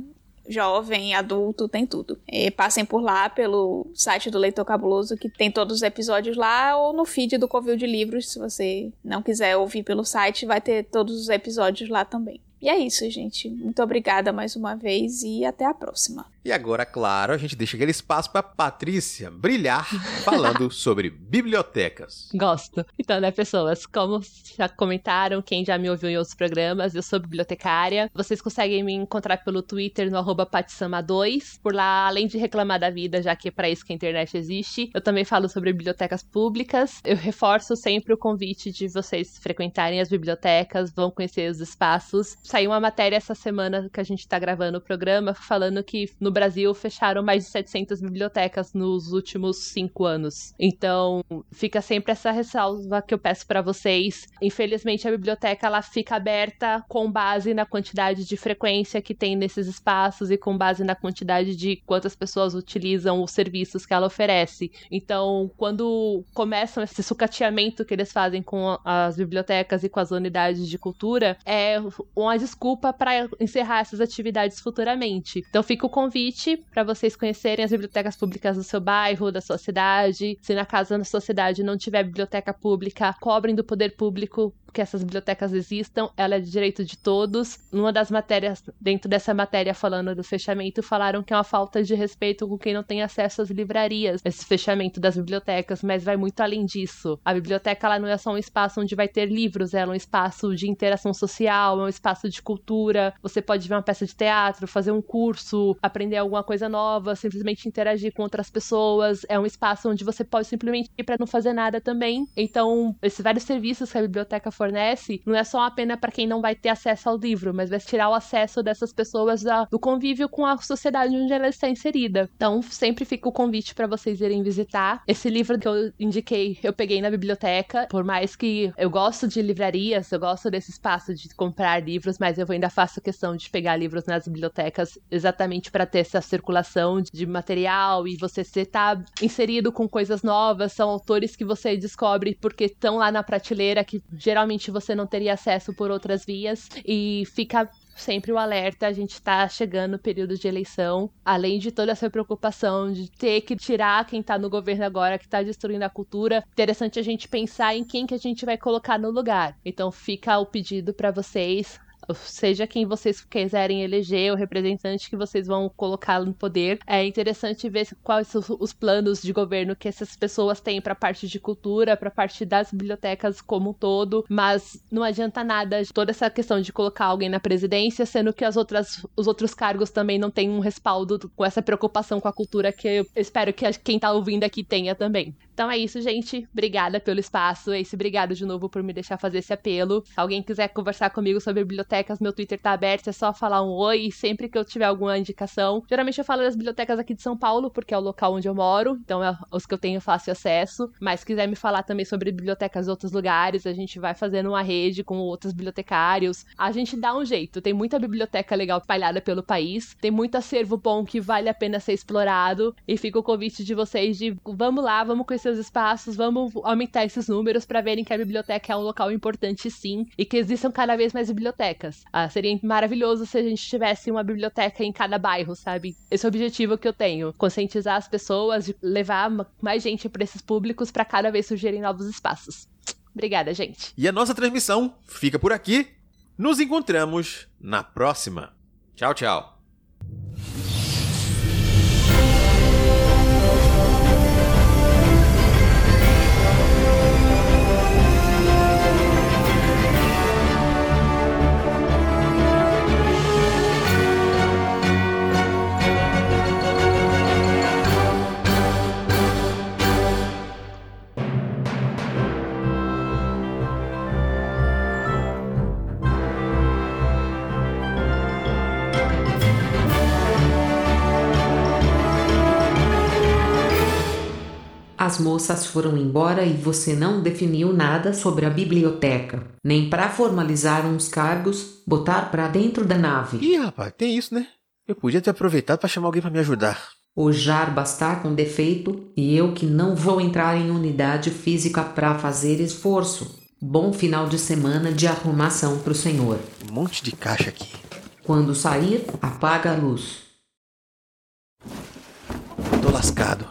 jovem, adulto, tem tudo. E passem por lá pelo site do Leitor Cabuloso, que tem todos os episódios lá, ou no feed do Covil de Livros, se você não quiser ouvir pelo site, vai ter todos os episódios lá também. E é isso, gente. Muito obrigada mais uma vez e até a próxima. E agora, claro, a gente deixa aquele espaço para Patrícia brilhar falando sobre bibliotecas. Gosto. Então, né, pessoas, como já comentaram, quem já me ouviu em outros programas, eu sou bibliotecária. Vocês conseguem me encontrar pelo Twitter no arroba patsama2. Por lá, além de reclamar da vida, já que é para isso que a internet existe, eu também falo sobre bibliotecas públicas. Eu reforço sempre o convite de vocês frequentarem as bibliotecas, vão conhecer os espaços. Saiu uma matéria essa semana que a gente tá gravando o programa falando que no Brasil fecharam mais de 700 bibliotecas nos últimos cinco anos. Então, fica sempre essa ressalva que eu peço para vocês. Infelizmente, a biblioteca ela fica aberta com base na quantidade de frequência que tem nesses espaços e com base na quantidade de quantas pessoas utilizam os serviços que ela oferece. Então, quando começam esse sucateamento que eles fazem com as bibliotecas e com as unidades de cultura, é uma desculpa para encerrar essas atividades futuramente. Então, fica o convite para vocês conhecerem as bibliotecas públicas do seu bairro, da sua cidade. Se na casa da sua cidade não tiver biblioteca pública, cobrem do poder público que essas bibliotecas existam, ela é de direito de todos. Numa das matérias, dentro dessa matéria falando do fechamento, falaram que é uma falta de respeito com quem não tem acesso às livrarias, esse fechamento das bibliotecas, mas vai muito além disso. A biblioteca ela não é só um espaço onde vai ter livros, ela é um espaço de interação social, é um espaço de cultura. Você pode ver uma peça de teatro, fazer um curso, aprender alguma coisa nova, simplesmente interagir com outras pessoas. É um espaço onde você pode simplesmente ir para não fazer nada também. Então, esses vários serviços que a biblioteca fornece não é só uma pena para quem não vai ter acesso ao livro, mas vai tirar o acesso dessas pessoas da, do convívio com a sociedade onde ela está inserida. Então, sempre fica o convite para vocês irem visitar. Esse livro que eu indiquei, eu peguei na biblioteca, por mais que eu gosto de livrarias, eu gosto desse espaço de comprar livros, mas eu ainda faço questão de pegar livros nas bibliotecas exatamente para ter essa circulação de material e você estar tá inserido com coisas novas, são autores que você descobre porque estão lá na prateleira que geralmente provavelmente você não teria acesso por outras vias. E fica sempre o alerta, a gente está chegando no período de eleição, além de toda essa preocupação de ter que tirar quem está no governo agora, que está destruindo a cultura, interessante a gente pensar em quem que a gente vai colocar no lugar. Então fica o pedido para vocês, seja quem vocês quiserem eleger, o representante que vocês vão colocar no poder. É interessante ver quais são os planos de governo que essas pessoas têm para a parte de cultura, para a parte das bibliotecas como um todo, mas não adianta nada toda essa questão de colocar alguém na presidência, sendo que as outras, os outros cargos também não têm um respaldo com essa preocupação com a cultura que eu espero que quem está ouvindo aqui tenha também. Então é isso, gente. Obrigada pelo espaço. Esse obrigado de novo por me deixar fazer esse apelo. Se alguém quiser conversar comigo sobre bibliotecas, meu Twitter tá aberto, é só falar um oi sempre que eu tiver alguma indicação. Geralmente eu falo das bibliotecas aqui de São Paulo, porque é o local onde eu moro, então é os que eu tenho fácil acesso. Mas se quiser me falar também sobre bibliotecas de outros lugares, a gente vai fazendo uma rede com outros bibliotecários. A gente dá um jeito. Tem muita biblioteca legal espalhada pelo país, tem muito acervo bom que vale a pena ser explorado. E fica o convite de vocês de vamos lá, vamos conhecer seus espaços, vamos aumentar esses números para verem que a biblioteca é um local importante sim e que existam cada vez mais bibliotecas. Ah, seria maravilhoso se a gente tivesse uma biblioteca em cada bairro, sabe? Esse é o objetivo que eu tenho, conscientizar as pessoas, levar mais gente para esses públicos para cada vez surgirem novos espaços. Obrigada, gente. E a nossa transmissão fica por aqui. Nos encontramos na próxima. Tchau, tchau. As moças foram embora e você não definiu nada sobre a biblioteca, nem para formalizar uns cargos, botar para dentro da nave. Ih, rapaz, tem isso, né? Eu podia ter aproveitado para chamar alguém para me ajudar. O Jarba está com defeito e eu que não vou entrar em unidade física para fazer esforço. Bom final de semana de arrumação pro senhor. Um monte de caixa aqui. Quando sair, apaga a luz. Tô lascado.